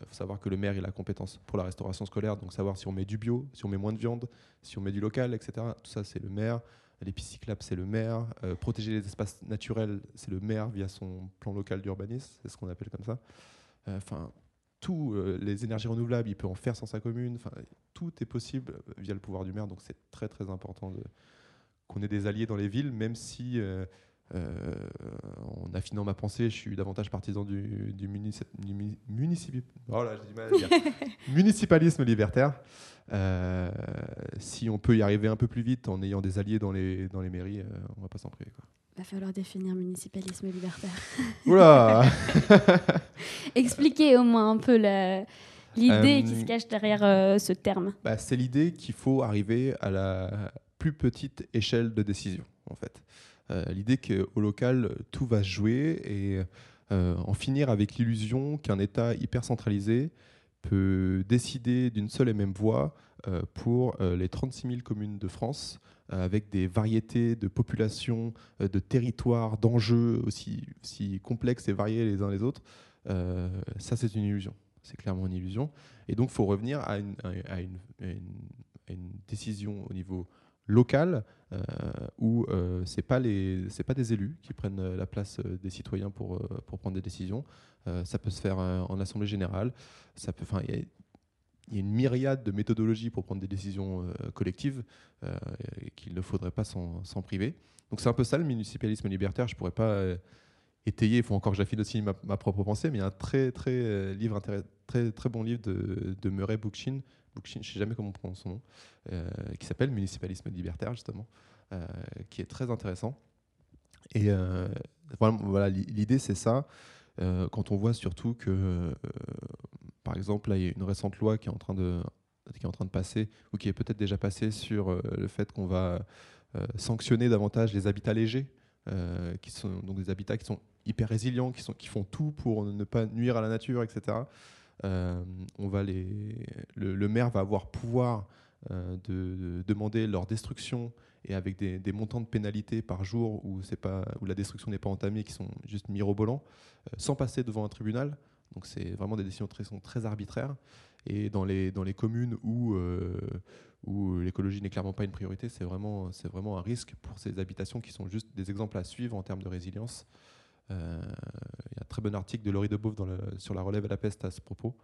Il faut savoir que le maire il a la compétence pour la restauration scolaire, donc savoir si on met du bio, si on met moins de viande, si on met du local, etc. Tout ça, c'est le maire. Les pistes cyclables, c'est le maire. Euh, protéger les espaces naturels, c'est le maire via son plan local d'urbanisme, c'est ce qu'on appelle comme ça. Euh, Enfin, tout, euh, les énergies renouvelables, il peut en faire sans sa commune. Enfin, tout est possible via le pouvoir du maire, donc c'est très très important qu'on ait des alliés dans les villes, même si, en affinant ma pensée, je suis davantage partisan du, du munici- du mu- municipi- oh là, dire. municipalisme libertaire. Euh, si on peut y arriver un peu plus vite en ayant des alliés dans les, dans les mairies, euh, on va pas s'en priver. Quoi. Va falloir définir municipalisme libertaire. Oula Expliquez au moins un peu l'idée Euh, qui se cache derrière euh, ce terme. Bah, c'est l'idée qu'il faut arriver à la plus petite échelle de décision, en fait. Euh, l'idée qu'au local, tout va se jouer et euh, en finir avec l'illusion qu'un État hyper centralisé peut décider d'une seule et même voix euh, pour les 36 000 communes de France, avec des variétés de populations, de territoires, d'enjeux aussi, complexes et variés les uns les autres. Ça, c'est une illusion. C'est clairement une illusion. Et donc, il faut revenir à une- à une décision au niveau local euh, où euh, ce n'est pas, c'est pas des élus qui prennent euh, la place euh, des citoyens pour, pour prendre des décisions. Ça peut se faire en assemblée générale. Il y a- une myriade de méthodologies pour prendre des décisions collectives qu'il ne faudrait pas s'en priver. Donc c'est un peu ça le municipalisme libertaire. Je pourrais pas étayer, il faut encore que j'affine aussi ma, ma propre pensée, mais il y a un très très livre très très bon livre de, de Murray Bookchin, Je sais jamais comment on prononce son nom, euh, qui s'appelle Municipalisme libertaire justement, euh, qui est très intéressant. Et euh, voilà, l'i- l'idée c'est ça. Quand on voit surtout que, par exemple, là, il y a une récente loi qui est en train de, qui est en train de passer, ou qui est peut-être déjà passée sur le fait qu'on va sanctionner davantage les habitats légers, qui sont donc des habitats qui sont hyper résilients, qui, sont, qui font tout pour ne pas nuire à la nature, etc. Euh, on va les, le, maire va avoir pouvoir euh, de, de demander leur destruction et avec des, montants de pénalité par jour où, pas, où la destruction n'est pas entamée, qui sont juste mirobolants, euh, sans passer devant un tribunal. Donc c'est vraiment des décisions très, sont très arbitraires. Et dans les, dans les communes où, où l'écologie n'est clairement pas une priorité, c'est vraiment, c'est vraiment un risque pour ces habitations qui sont juste des exemples à suivre en termes de résilience. Euh, Il y a un très bon article de Laurie dans le, sur la relève à la peste à ce propos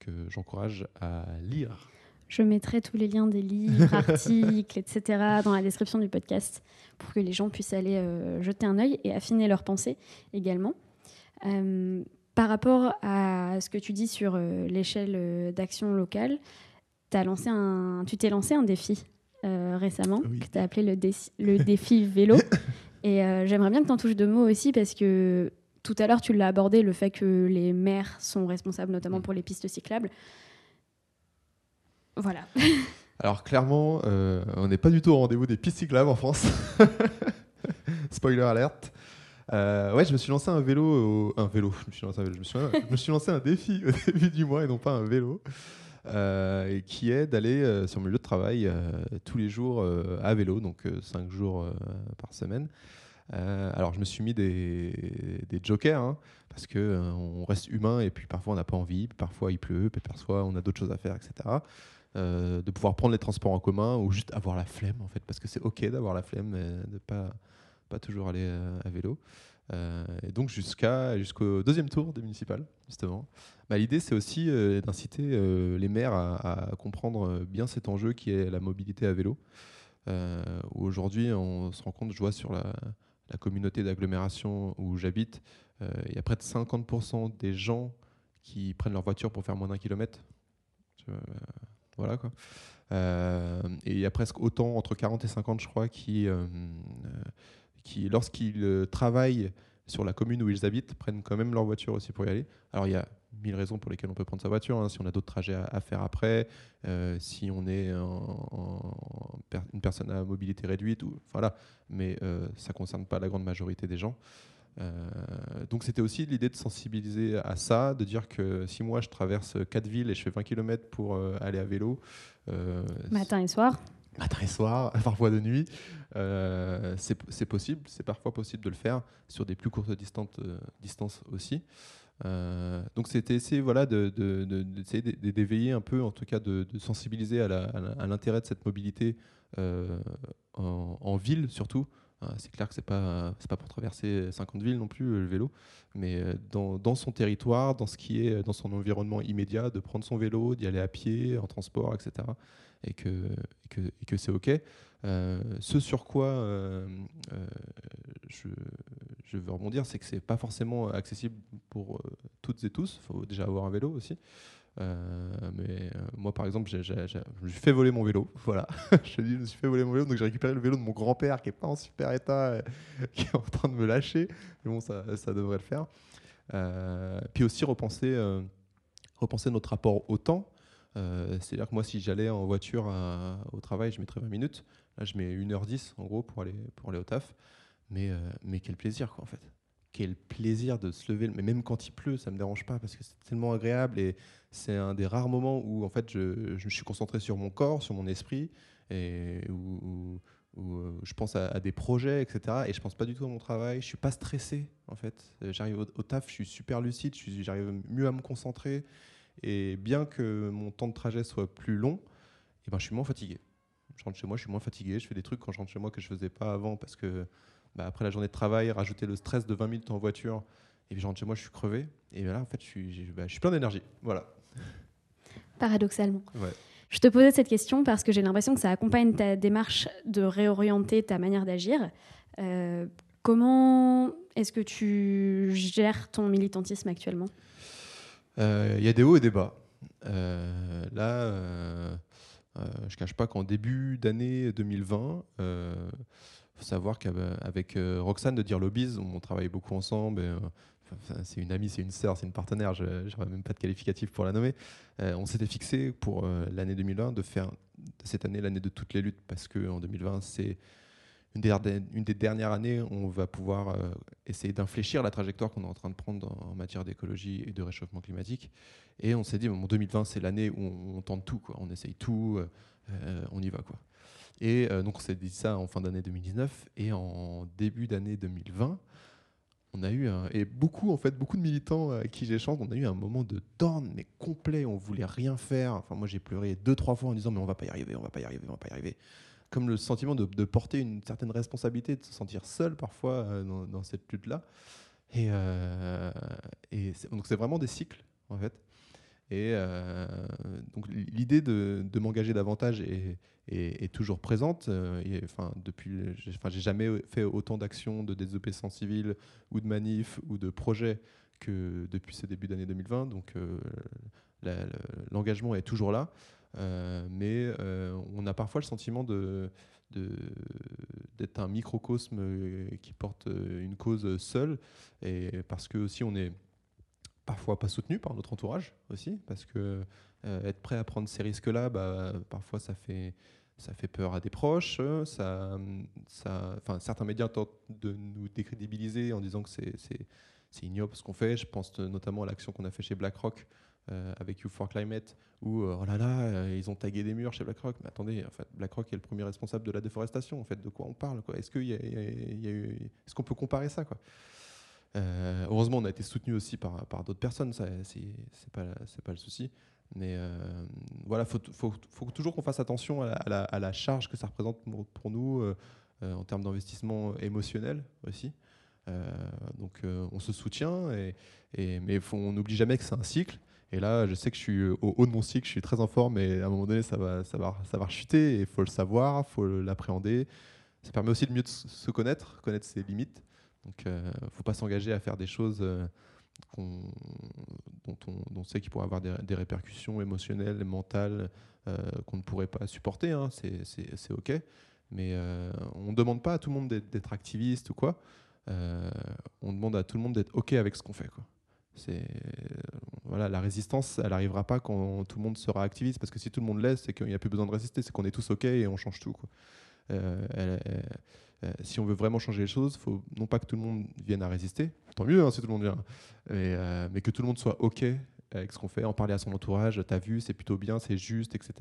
que j'encourage à lire. Je mettrai tous les liens des livres, articles, etc. dans la description du podcast pour que les gens puissent aller euh, jeter un œil et affiner leurs pensées également. Euh, par rapport à ce que tu dis sur euh, l'échelle d'action locale, as lancé un, tu t'es lancé un défi récemment que tu as appelé le défi vélo. Et euh, j'aimerais bien que tu en touches deux mots aussi parce que tout à l'heure, tu l'as abordé, le fait que les maires sont responsables notamment pour les pistes cyclables. Voilà. Alors clairement, euh, on n'est pas du tout au rendez-vous des pistes cyclables en France. Spoiler alerte. Euh, ouais, je me suis lancé un vélo, au- un vélo. Je me suis lancé un vélo. Je me suis, je me suis lancé un défi au début du mois et non pas un vélo, euh, qui est d'aller euh, sur mon lieu de travail euh, tous les jours euh, à vélo, donc 5 jours par semaine. Alors je me suis mis des, des jokers hein, parce que euh, on reste humain et puis parfois on n'a pas envie, parfois il pleut, parfois on a d'autres choses à faire, etc. de pouvoir prendre les transports en commun ou juste avoir la flemme en fait, parce que c'est ok d'avoir la flemme et de pas pas toujours aller à vélo. Euh, et donc jusqu'à jusqu'au deuxième tour des municipales justement. Bah, L'idée c'est aussi euh, d'inciter euh, les maires à, comprendre bien cet enjeu qui est la mobilité à vélo. Aujourd'hui on se rend compte, je vois sur la, communauté d'agglomération où j'habite, il y a près de 50% des gens qui prennent leur voiture pour faire moins d'un kilomètre. Voilà quoi. Et il y a presque autant, entre 40 et 50 je crois, qui, qui lorsqu'ils euh, travaillent sur la commune où ils habitent, prennent quand même leur voiture aussi pour y aller. Alors il y a mille raisons pour lesquelles on peut prendre sa voiture, hein, si on a d'autres trajets à, faire après, euh, si on est une personne à mobilité réduite, ou, voilà, mais euh, ça ne concerne pas la grande majorité des gens. Donc c'était aussi l'idée de sensibiliser à ça, de dire que si moi je traverse quatre villes et je fais 20 km pour aller à vélo, Matin et soir. matin et soir, parfois de nuit. Euh, c'est possible, c'est parfois possible de le faire sur des plus courtes distances, euh, distances aussi. Euh, donc c'était essayer voilà, d'éveiller un peu, en tout cas de, sensibiliser à à à l'intérêt de cette mobilité en, ville surtout. C'est clair que c'est pas pas pour traverser 50 villes non plus le vélo, mais dans, dans son territoire, dans ce qui est dans son environnement immédiat, de prendre son vélo, d'y aller à pied, en transport, etc. Et que, que, c'est ok. Euh, ce sur quoi euh, euh, je, je veux rebondir, c'est que c'est pas forcément accessible pour toutes et tous. Il faut déjà avoir un vélo aussi. Mais moi, par exemple, j'ai, je me suis fait voler mon vélo. Voilà, je, me suis fait voler mon vélo, donc j'ai récupéré le vélo de mon grand-père qui est pas en super état, qui est en train de me lâcher. Mais bon, ça, ça devrait le faire. Puis aussi repenser, repenser notre rapport au temps. Euh, C'est-à-dire que moi, si j'allais en voiture à- au travail, je mettrais 20 minutes. Là, je mets 1h10 en gros pour aller, pour aller au taf. Mais, euh, mais quel plaisir, quoi, en fait. Quel plaisir de se lever. Mais même quand il pleut, ça me dérange pas parce que c'est tellement agréable et c'est un des rares moments où en fait je, je suis concentré sur mon corps, sur mon esprit et où, euh, je pense à, des projets, etc. Et je pense pas du tout à mon travail. Je suis pas stressé, en fait. Euh, J'arrive au, au taf, je suis super lucide, j'arrive mieux à me concentrer. Et bien que mon temps de trajet soit plus long, eh ben, je suis moins fatigué. Je rentre chez moi, je suis moins fatigué. Je fais des trucs quand je rentre chez moi que je faisais pas avant parce que bah, après la journée de travail, rajouter le stress de 20 minutes en voiture, et puis je rentre chez moi, je suis crevé. Et là, en fait, je suis, j'ai- bah, je suis plein d'énergie. Voilà. Paradoxalement. Ouais. Je te posais cette question parce que j'ai l'impression que ça accompagne ta démarche de réorienter ta manière d'agir. Euh, comment est-ce que tu gères ton militantisme actuellement? Il y a des hauts et des bas. Euh, là, euh, euh, je ne cache pas qu'en début d'année 2020, il faut savoir qu'avec euh, Roxane de Dire Lobbies, on travaille beaucoup ensemble. euh, c'est une amie, c'est une sœur, c'est une partenaire, je n'aurais même pas de qualificatif pour la nommer. Euh, on s'était fixé pour euh, l'année 2020 de faire cette année l'année de toutes les luttes parce qu'en 2020, c'est une des, des dernières années on va pouvoir euh, essayer d'infléchir la trajectoire qu'on est en train de prendre en, matière d'écologie et de réchauffement climatique. Et on s'est dit, bon, 2020, c'est l'année où on, tente tout, quoi. on essaye tout, euh, on y va. Quoi. Et euh, donc on s'est dit ça en fin d'année 2019 et en début d'année 2020. On a eu un, et beaucoup en fait beaucoup de militants à qui j'échange, on a eu un moment de down mais complet, on voulait rien faire. Enfin moi j'ai pleuré deux trois fois en disant mais on va pas y arriver, on va pas y arriver, on va pas y arriver comme le sentiment de, porter une certaine responsabilité, de se sentir seul parfois euh, dans, cette lutte-là. Et, euh, donc c'est vraiment des cycles en fait. Et euh, donc l'idée de, m'engager davantage est, toujours présente. Et, enfin, depuis, j'ai jamais fait autant d'actions de désobéissance civile ou de manifs ou de projets que depuis ce début d'année 2020. Donc l'engagement est toujours là. Euh, mais euh, on a parfois le sentiment d'être un microcosme qui porte une cause seule, et parce que aussi on est parfois pas soutenu par notre entourage aussi, parce que euh, être prêt à prendre ces risques-là, bah, parfois ça fait ça fait peur à des proches, ça, enfin, certains médias tentent de nous décrédibiliser en disant que c'est, c'est ignoble ce qu'on fait. Je pense notamment à l'action qu'on a fait chez BlackRock, euh, avec You for Climate, où euh, oh là là, euh, ils ont tagué des murs chez BlackRock. Mais attendez, en fait, BlackRock est le premier responsable de la déforestation. En fait, de quoi on parle Est-ce, eu, est-ce qu'on peut comparer ça quoi? Heureusement, on a été soutenu aussi par, par d'autres personnes, ça, c'est, pas, c'est pas le souci. Mais euh, voilà, il faut, faut, toujours qu'on fasse attention à la, à, la, charge que ça représente pour, nous en termes d'investissement émotionnel aussi. donc on se soutient, et, et mais faut, on n'oublie jamais que c'est un cycle. Et là, je sais que je suis au haut de mon cycle, je suis très en forme, mais à un moment donné, ça va, ça va, ça va rechuter, et il faut le savoir, il faut l'appréhender. Ça permet aussi de mieux se connaître, connaître ses limites. Donc il ne faut pas s'engager à faire des choses dont, on, sait qu'il pourrait avoir des, répercussions émotionnelles, mentales, euh, qu'on ne pourrait pas supporter. Hein, c'est OK. Mais euh, on ne demande pas à tout le monde d'être activiste ou quoi. Euh, on demande à tout le monde d'être OK avec ce qu'on fait. Quoi. Voilà, la résistance, elle n'arrivera pas quand tout le monde sera activiste, parce que si tout le monde l'est, c'est qu'il n'y a plus besoin de résister, c'est qu'on est tous OK et on change tout. Quoi. Euh, si on veut vraiment changer les choses, faut non pas que tout le monde vienne à résister, tant mieux hein, si tout le monde vient, mais, euh, mais, que tout le monde soit OK avec ce qu'on fait, en parler à son entourage, t'as vu, c'est plutôt bien, c'est juste, etc.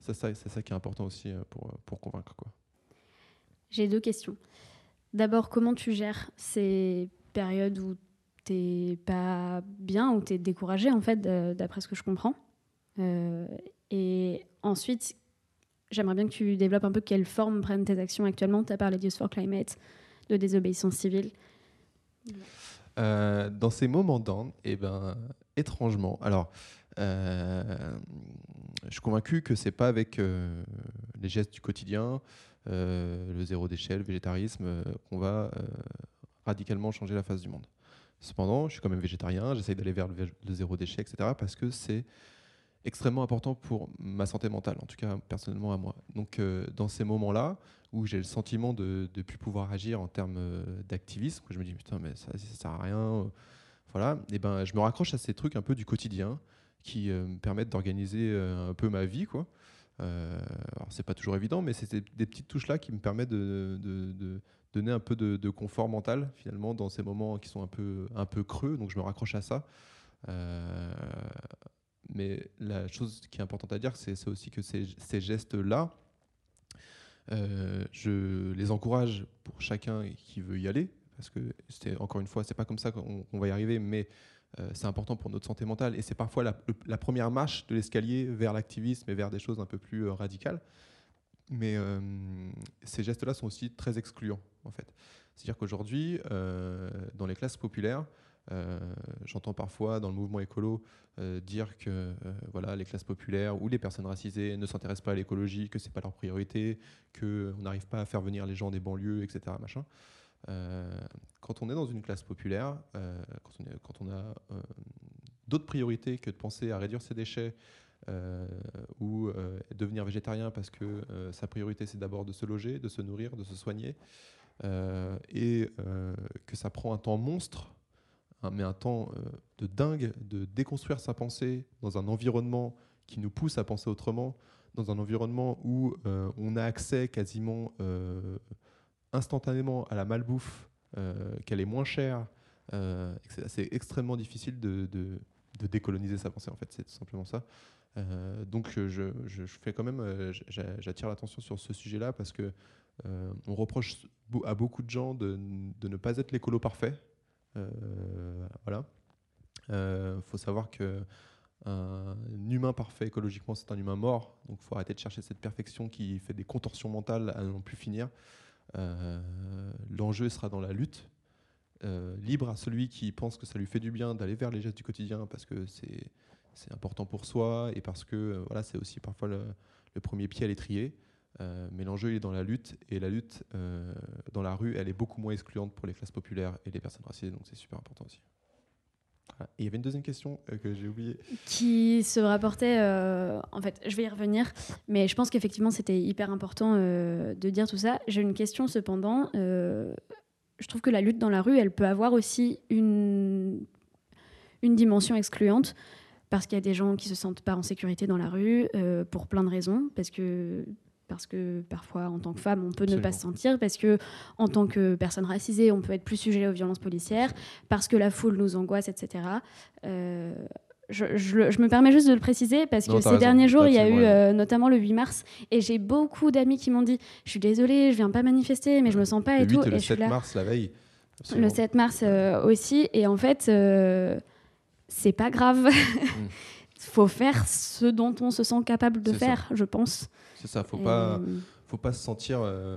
Ça, ça, c'est ça qui est important aussi euh, pour, pour convaincre. J'ai deux questions. D'abord, comment tu gères ces périodes où t'es pas bien, où tu es découragé, en fait, d'après ce que je comprends Et ensuite, j'aimerais bien que tu développes un peu quelle forme prennent tes actions actuellement. Tu as parlé d'Use for Climate, de désobéissance civile. Euh, dans ces moments d'an, eh ben, étrangement, alors, euh, je suis convaincu que c'est pas avec euh, les gestes du quotidien, le zéro déchet, le végétarisme, qu'on va radicalement changer la face du monde. Cependant, je suis quand même végétarien, j'essaye d'aller vers le, zéro déchet, etc., parce que c'est extrêmement important pour ma santé mentale, en tout cas personnellement à moi. Donc euh, dans ces moments-là, où j'ai le sentiment de ne plus pouvoir agir en termes euh, d'activisme, je me dis putain mais ça, ça sert à rien, euh, voilà, et ben je me raccroche à ces trucs un peu du quotidien qui me permettent d'organiser un peu ma vie, quoi. alors c'est pas toujours évident, mais c'est des, petites touches là qui me permettent de, donner un peu de, confort mental finalement dans ces moments qui sont un peu un peu creux, donc je me raccroche à ça. Mais la chose qui est importante à dire, c'est aussi que ces, gestes-là, euh, je les encourage pour chacun qui veut y aller, parce que encore une fois, c'est pas comme ça qu'on va y arriver, mais euh, c'est important pour notre santé mentale et c'est parfois la, première marche de l'escalier vers l'activisme et vers des choses un peu plus euh, radicales. Mais ces gestes-là sont aussi très excluants, C'est-à-dire qu'aujourd'hui, dans les classes populaires, euh, j'entends parfois dans le mouvement écolo euh, dire que euh, voilà, les classes populaires ou les personnes racisées ne s'intéressent pas à l'écologie, que c'est pas leur priorité, qu'on n'arrive pas à faire venir les gens des banlieues, etc. Machin. quand on est dans une classe populaire, on, quand, on a d'autres priorités que de penser à réduire ses déchets ou devenir végétarien parce que sa priorité c'est d'abord de se loger, de se nourrir, de se soigner, et que ça prend un temps monstre mais un temps euh, de dingue de déconstruire sa pensée dans un environnement qui nous pousse à penser autrement, dans un environnement où euh, on a accès quasiment euh, instantanément à la malbouffe, qu'elle est moins chère. c'est extrêmement difficile de, décoloniser sa pensée, en fait, c'est tout simplement ça. donc je, fais quand même, j'attire l'attention sur ce sujet-là parce que on reproche à beaucoup de gens de, ne pas être l'écolo parfait. Euh, voilà. Il euh, faut savoir que un humain parfait écologiquement, c'est un humain mort. Donc, faut arrêter de chercher cette perfection qui fait des contorsions mentales à n'en plus finir. Euh, l'enjeu sera dans la lutte. libre à celui qui pense que ça lui fait du bien d'aller vers les gestes du quotidien parce que c'est important pour soi et parce que voilà, c'est aussi parfois le, premier pied à l'étrier. Euh, mais l'enjeu est dans la lutte, et la lutte euh, dans la rue, elle est beaucoup moins excluante pour les classes populaires et les personnes racisées, donc c'est super important aussi. Il y avait une deuxième question euh, que j'ai oubliée. Qui se rapportait, en fait, je vais y revenir, mais je pense qu'effectivement c'était hyper important de dire tout ça. J'ai une question cependant. je trouve que la lutte dans la rue, elle peut avoir aussi une, une dimension excluante parce qu'il y a des gens qui se sentent pas en sécurité dans la rue pour plein de raisons, parce que parce que parfois en tant que femme on peut ne pas se sentir, parce que en tant que personne racisée on peut être plus sujet aux violences policières, parce que la foule nous angoisse, etc. Euh, je, me permets juste de le préciser parce que ces derniers jours, il y a eu euh, notamment le 8 mars, et j'ai beaucoup d'amis qui m'ont dit Je suis désolée, je viens pas manifester, mais je me sens pas et tout. Le et 7 mars, la veille. Le 7 mars euh, aussi, et en fait, c'est pas grave. Mm. faut faire ce dont on se sent capable de ça. faire, je pense. C'est ça, faut pas, faut pas se sentir. euh,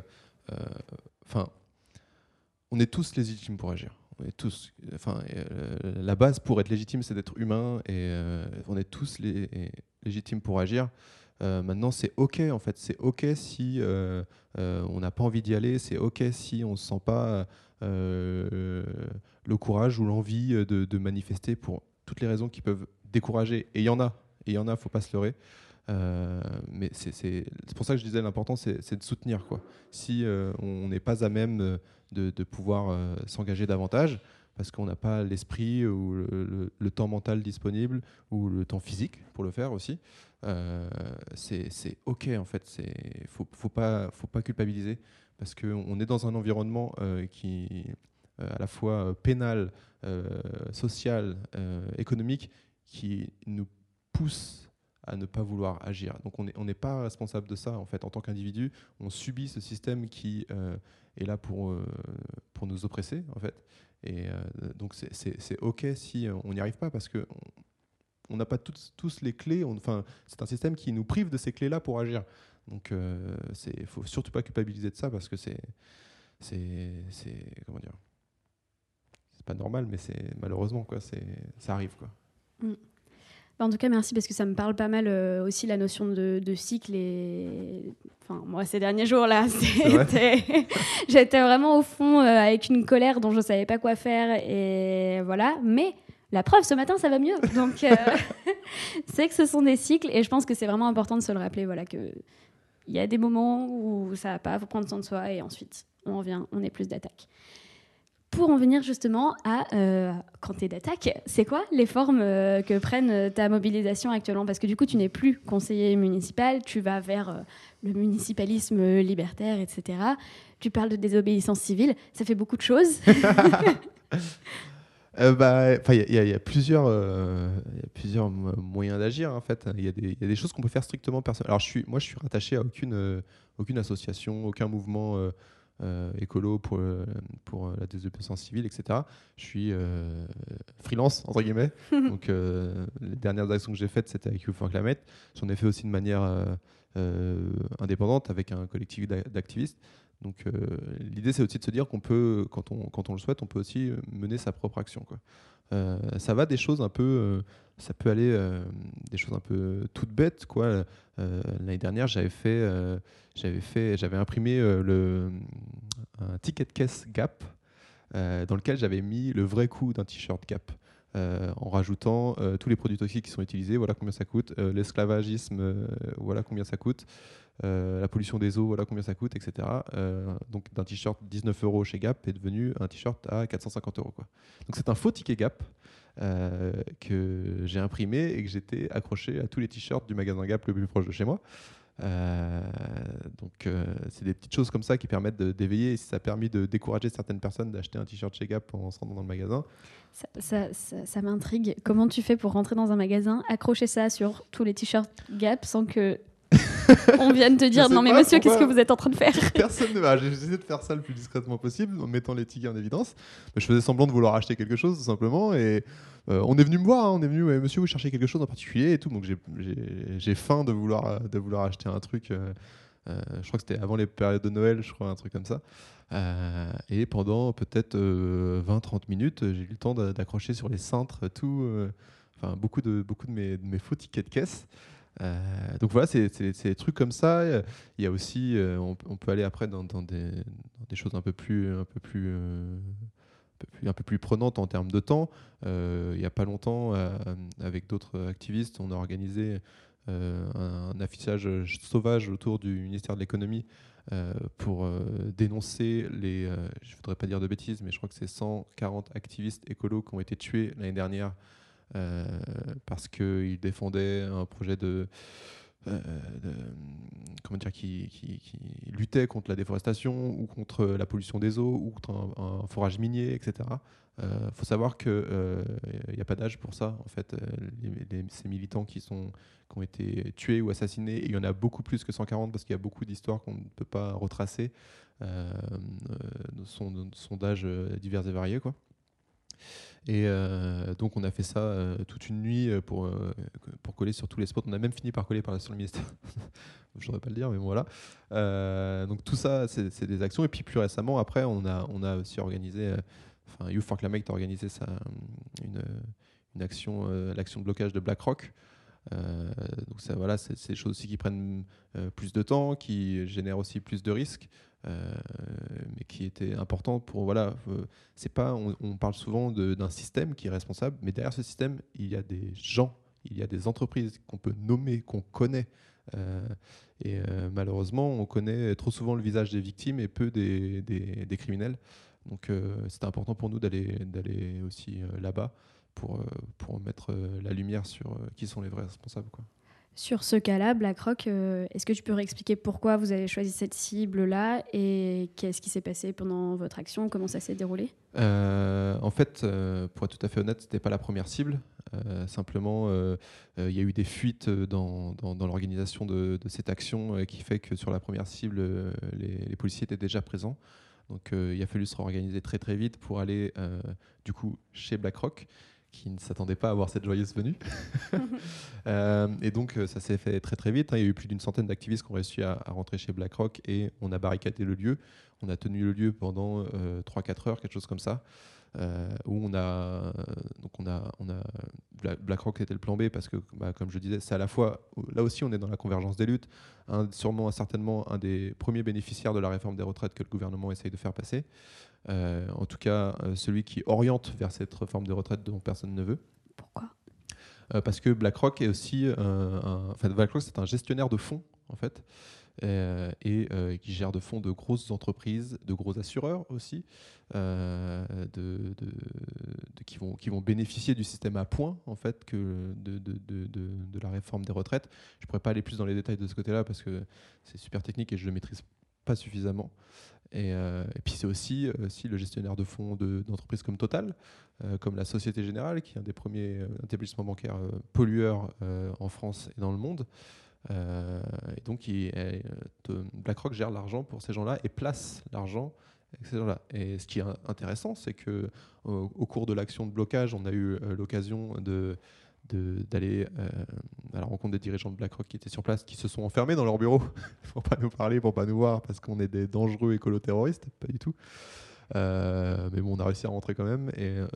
euh, Enfin, on est tous légitimes pour agir. On est tous. Enfin, euh, la base pour être légitime, c'est d'être humain et on est tous lé- légitimes pour agir. Euh, maintenant, c'est ok en fait. C'est ok si euh, euh, on n'a pas envie d'y aller. C'est ok si on ne sent pas le courage ou l'envie de, de manifester pour toutes les raisons qui peuvent décourager. Et il y en a. Et il y en a. Faut pas se leurrer. Euh, mais c'est pour ça que je disais l'important c'est de soutenir quoi. Si euh, on n'est pas à même de, de pouvoir euh, s'engager davantage parce qu'on n'a pas l'esprit ou le, temps mental disponible ou le temps physique pour le faire aussi, c'est ok en fait. C'est faut faut pas faut pas culpabiliser parce qu'on est dans un environnement qui à la fois pénal, social, économique qui nous pousse à ne pas vouloir agir. Donc on n'est pas responsable de ça en fait en tant qu'individu. On subit ce système qui euh, est là pour, euh, pour nous oppresser en fait. Et euh, donc c'est- ok si on n'y arrive pas parce que on- n'a pas tous, tous les clés. Enfin, c'est un système qui nous prive de ces clés-là pour agir. Donc il faut surtout pas culpabiliser de ça parce que c'est comment dire c'est pas normal mais c'est malheureusement quoi ça arrive quoi Mm. Bah, En tout cas, merci parce que ça me parle pas mal euh, aussi la notion de, de cycle et enfin moi ces derniers jours là, c'était j'étais vraiment au fond euh, avec une colère dont je savais pas quoi faire et voilà. Mais la preuve, ce matin, ça va mieux. Donc euh, c'est que ce sont des cycles et je pense que c'est vraiment important de se le rappeler. Voilà que il y a des moments où ça va pas, faut prendre soin de soi et ensuite on revient, on est plus d'attaque. Pour en venir justement à euh, quand tu es d'attaque, c'est quoi les formes euh, que prennent euh, ta mobilisation actuellement? Parce que du coup, tu n'es plus conseiller municipal, tu vas vers euh, le municipalisme libertaire, etc. Tu parles de désobéissance civile, ça fait beaucoup de choses. Bah, il y, a- il y a plusieurs, y a plusieurs mo- moyens d'agir en fait. Il y, a des- y choses qu'on peut faire strictement personnelles. Alors, je suis, moi, je suis rattaché à aucune, aucune association, aucun mouvement écolo pour, euh, pour euh, la désobéissance civile, etc. Je suis euh, freelance entre guillemets. Donc, euh, les dernières actions que j'ai faites, c'était avec You for Climate. J'en ai fait aussi de manière euh, euh, indépendante avec un collectif d'a- d'activistes. Donc euh, l'idée c'est aussi de se dire qu'on peut, quand on, quand on le souhaite, on peut aussi euh, mener sa propre action. Quoi. Euh, ça va des choses un peu, euh, ça peut aller euh, des choses un peu toutes bêtes. Quoi. L'année dernière j'avais fait, j'avais fait, j'avais imprimé le, un ticket de caisse Gap dans lequel j'avais mis le vrai coût d'un t-shirt Gap. en rajoutant tous les produits toxiques qui sont utilisés, voilà combien ça coûte, l'esclavagisme, voilà combien ça coûte, la pollution des eaux, voilà combien ça coûte, etc. Euh, donc d'un t-shirt 19 euros chez Gap est devenu un t-shirt à 450 euros. Quoi. Donc c'est un faux ticket Gap euh, que j'ai imprimé et que j'étais accroché à tous les t-shirts du magasin Gap le plus proche de chez moi. Euh, donc euh, c'est des petites choses comme ça qui permettent d'éveiller et ça a permis de décourager certaines personnes d'acheter un t-shirt chez Gap en se rendant dans le magasin. ça- ça m'intrigue. Comment tu fais pour rentrer dans un magasin, accrocher ça sur tous les t-shirts Gap sans que on vienne te dire non mais monsieur, qu'est-ce que vous êtes en train de faire Personne ne va. J'ai essayé de faire ça le plus discrètement possible en mettant les tickets en évidence. Mais je faisais semblant de vouloir acheter quelque chose tout simplement. Et euh, on est venu me voir. hein, on est venu, ouais, monsieur, vous cherchez quelque chose en particulier et tout. Donc j'ai- faim de vouloir, euh, de vouloir acheter un truc. euh, euh, je crois que c'était avant les périodes de Noël, je crois, un truc comme ça. Euh, et pendant peut-être 20-30 minutes, j'ai eu le temps d'a- d'accrocher sur les cintres tout, euh, enfin beaucoup de, beaucoup de mes, de mes faux tickets de caisse. Euh, donc voilà, c'est des trucs comme ça. Il y a aussi, euh, on, peut aller après dans, des, choses un peu plus, un peu plus, euh, un peu plus, prenantes en termes de temps. Euh, il n'y a pas longtemps, euh, avec d'autres activistes, on a organisé euh, un, un affichage sauvage autour du ministère de l'économie euh, pour euh, dénoncer les, euh, je voudrais pas dire de bêtises, mais je crois que c'est 140 activistes écolos qui ont été tués l'année dernière euh, parce qu'ils défendaient un projet euh, de- comment dire, qui, qui- contre la déforestation ou contre la pollution des eaux ou contre un, forage minier, etc. Il faut savoir qu'il n'y a pas d'âge pour ça. En fait, Euh, ces militants qui, sont, qui ont été tués ou assassinés, il y en a beaucoup plus que 140 parce qu'il y a beaucoup d'histoires qu'on ne peut pas retracer, euh, euh, sont, sont d'âges euh, divers et variés. Quoi. Et euh, donc on a fait ça euh, toute une nuit euh, pour, pour coller sur tous les spots. On a même fini par coller par sur le ministère. Je voudrais pas le dire, mais voilà. Donc tout ça, c'est des actions. Et puis plus récemment, après, on a, on a aussi organisé, enfin Youth for Climate a organisé ça, une, action, l'action de blocage de BlackRock. Euh, donc ça, voilà, c'est des choses aussi qui prennent plus de temps, qui génèrent aussi plus de risques, mais qui étaient importantes pour voilà. euh, c'est pas, on, parle souvent d'un système qui est responsable, mais derrière ce système, il y a des gens, il y a des entreprises qu'on peut nommer, qu'on connaît. Euh, et euh, malheureusement, on connaît trop souvent le visage des victimes et peu des, des- des criminels. Donc euh, c'était important pour nous d'aller aussi euh, là-bas pour, euh, pour mettre euh, la lumière sur euh, qui sont les vrais responsables. Quoi. Sur ce cas-là, BlackRock, euh, est-ce que tu peux réexpliquer pourquoi vous avez choisi cette cible-là et qu'est-ce qui s'est passé pendant votre action? Comment ça s'est déroulé? Euh, en fait, euh, pour être tout à fait honnête, c'était pas la première cible. Simplement, il y a eu des fuites dans, dans- l'organisation de, de cette action qui fait que sur la première cible, les, policiers étaient déjà présents. Donc, il a fallu se réorganiser très très vite pour aller du coup chez BlackRock, qui ne s'attendait pas à avoir cette joyeuse venue. Euh, et donc, euh, ça s'est fait très très vite. hein. Il y a eu plus d'une centaine d'activistes qui ont réussi à, à rentrer chez BlackRock et on a barricadé le lieu. On a tenu le lieu pendant euh, 3-4 heures, quelque chose comme ça. euh, où on a donc on a on a Bla- BlackRock était le plan B parce que bah, comme je disais c'est à la fois là aussi on est dans la convergence des luttes un, sûrement certainement un des premiers bénéficiaires de la réforme des retraites que le gouvernement essaye de faire passer en tout cas euh, celui qui oriente vers cette réforme des retraites dont personne ne veut Pourquoi? Parce que BlackRock est aussi euh, un, enfin BlackRock c'est un gestionnaire de fonds en fait euh, et euh, qui gère de fonds de grosses entreprises, de gros assureurs aussi, euh, de, de- de- qui, vont, qui vont bénéficier du système à points en fait que de, la réforme des retraites. Je ne pourrais pas aller plus dans les détails de ce côté-là parce que c'est super technique et je ne le maîtrise pas suffisamment. Et, euh, et puis c'est aussi, euh, aussi le gestionnaire de fonds de- d'entreprises comme Total, euh, comme la Société Générale, qui est un des premiers euh, établissements bancaires euh, pollueurs euh, en France et dans le monde. Euh, et donc, il- euh, de- BlackRock gère l'argent pour ces gens-là et place l'argent avec ces gens-là. Et ce qui est in- intéressant, c'est que au, au cours de l'action de blocage, on a eu euh, l'occasion de- d'aller euh, à la rencontre des dirigeants de BlackRock qui étaient sur place, qui se sont enfermés dans leur bureau pour pas nous parler, pour pas nous voir, parce qu'on est des dangereux écolo-terroristes, pas du tout. Euh, mais bon, on a réussi à rentrer quand même. Et euh,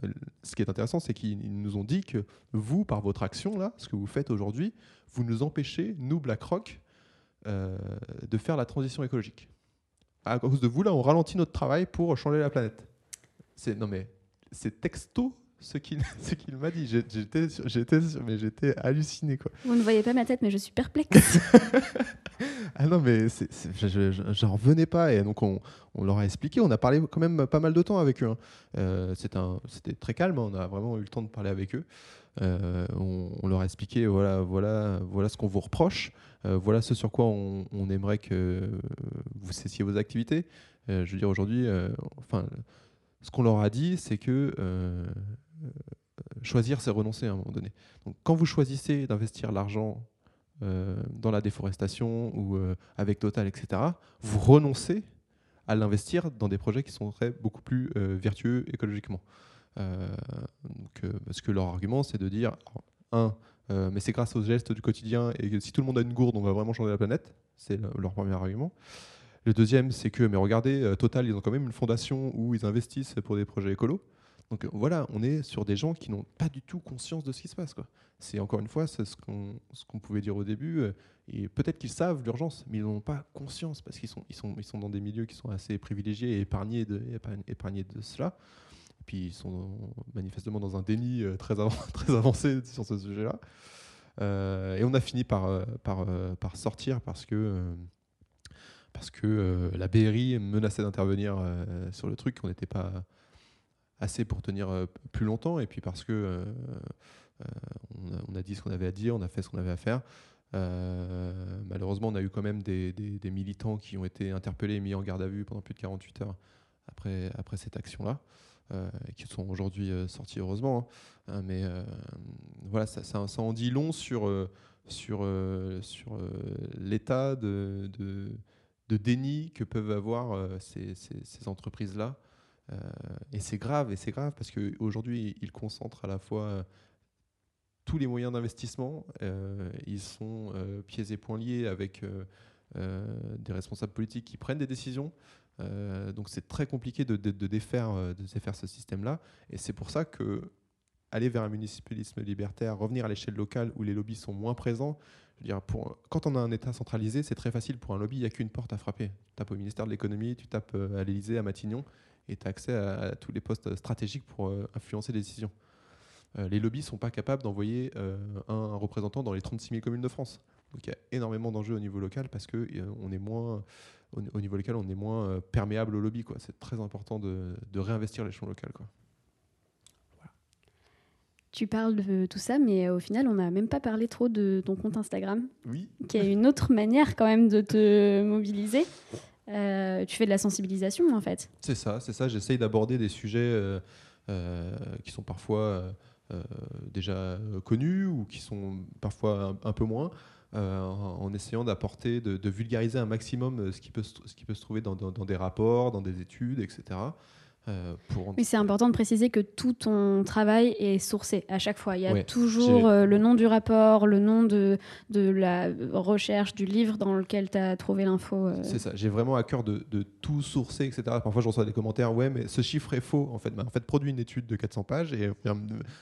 ce qui est intéressant, c'est qu'ils ils nous ont dit que vous, par votre action là, ce que vous faites aujourd'hui, vous nous empêchez, nous BlackRock, de faire la transition écologique. À cause de vous là, on ralentit notre travail pour changer la planète. C'est non mais c'est texto ce qu'il ce qu'il m'a dit. J'étais j'étais mais j'étais halluciné quoi. Vous ne voyez pas ma tête, mais je suis perplexe. Ah non, mais c'est- c'est- je- je- je- j'en revenais pas. Et donc, on, on leur a expliqué. On a parlé quand même pas mal de temps avec eux. hein. Euh, C'était un- C'était très calme. hein. On a vraiment eu le temps de parler avec eux. Euh, on, on leur a expliqué voilà, voilà, voilà ce qu'on vous reproche. Euh, voilà ce sur quoi on, on aimerait que vous cessiez vos activités. Je veux dire, aujourd'hui, enfin, ce qu'on leur a dit, c'est que euh, choisir, c'est renoncer à un moment donné. Donc, quand vous choisissez d'investir l'argent euh, dans la déforestation ou euh, avec Total, etc., vous renoncez à l'investir dans des projets qui sont beaucoup plus euh, vertueux écologiquement. Euh, donc, euh, parce que leur argument, c'est de dire, un, euh, mais c'est grâce aux gestes du quotidien et que si tout le monde a une gourde, on va vraiment changer la planète. C'est le- leur premier argument. Le deuxième, c'est que, mais regardez, euh, Total, ils ont quand même une fondation où ils investissent pour des projets écolos. Donc euh, voilà, on est sur des gens qui n'ont pas du tout conscience de ce qui se passe. C'est encore une fois ce qu'on qu'on pouvait dire au début. euh, et peut-être qu'ils savent l'urgence, mais ils n'en ont pas conscience parce qu'ils sont, dans des milieux qui sont assez privilégiés et épargnés de, cela. Et puis ils sont manifestement dans un déni euh, très, avan- très avancé sur ce sujet-là. Et on a fini par, sortir parce que, la BRI menaçait d'intervenir sur le truc. On n'était pas assez pour tenir euh, plus longtemps. Et puis parce que euh, euh, on, a, dit ce qu'on avait à dire, on a fait ce qu'on avait à faire. Malheureusement, on a eu quand même des, militants qui ont été interpellés et mis en garde à vue pendant plus de 48 heures après, après cette action-là, euh, qui sont aujourd'hui sortis heureusement. hein. Mais voilà, ça, ça- en dit long sur, sur, sur l'état de, de, déni que peuvent avoir ces, entreprises-là et c'est grave, et c'est grave parce qu'aujourd'hui, ils concentrent à la fois euh, tous les moyens d'investissement. euh, ils sont euh, pieds et poings liés avec euh, euh, des responsables politiques qui prennent des décisions. Euh, donc c'est très compliqué de, défaire, euh, ce système-là. Et c'est pour ça que aller vers un municipalisme libertaire, revenir à l'échelle locale où les lobbies sont moins présents, je veux dire, quand on a un État centralisé, c'est très facile pour un lobby, il n'y a qu'une porte à frapper. Tu tapes au ministère de l'économie, tu tapes euh, à l'Élysée, à Matignon, et tu as accès à, à tous les postes stratégiques pour euh, influencer les décisions. Euh, les lobbies ne sont pas capables d'envoyer euh, un, un représentant dans les 36 000 communes de France. Donc il y a énormément d'enjeux au niveau local parce que on est moins, au, au niveau local, on est moins perméable au lobby. quoi. C'est très important de, de réinvestir l'échelon local. Quoi. Tu parles de tout ça, mais au final, on n'a même pas parlé trop de ton compte Instagram, Oui. qui est une autre manière quand même de te mobiliser. Euh, tu fais de la sensibilisation en fait. C'est ça, c'est ça. J'essaye d'aborder des sujets euh, euh, qui sont parfois déjà connus ou qui sont parfois un, peu moins, en, essayant d'apporter, de, vulgariser un maximum ce qui peut se, trouver dans des rapports, dans des études, etc. euh, pour Oui, c'est important de préciser que tout ton travail est sourcé à chaque fois. Il y a Ouais, toujours euh, le nom du rapport, le nom de, de la recherche, du livre dans lequel tu as trouvé l'info. euh. C'est ça, j'ai vraiment à cœur de, de tout sourcer, etc. Parfois, je reçois des commentaires, ouais, mais ce chiffre est faux. En fait, bah, en fait produit une étude de 400 pages. Et, enfin,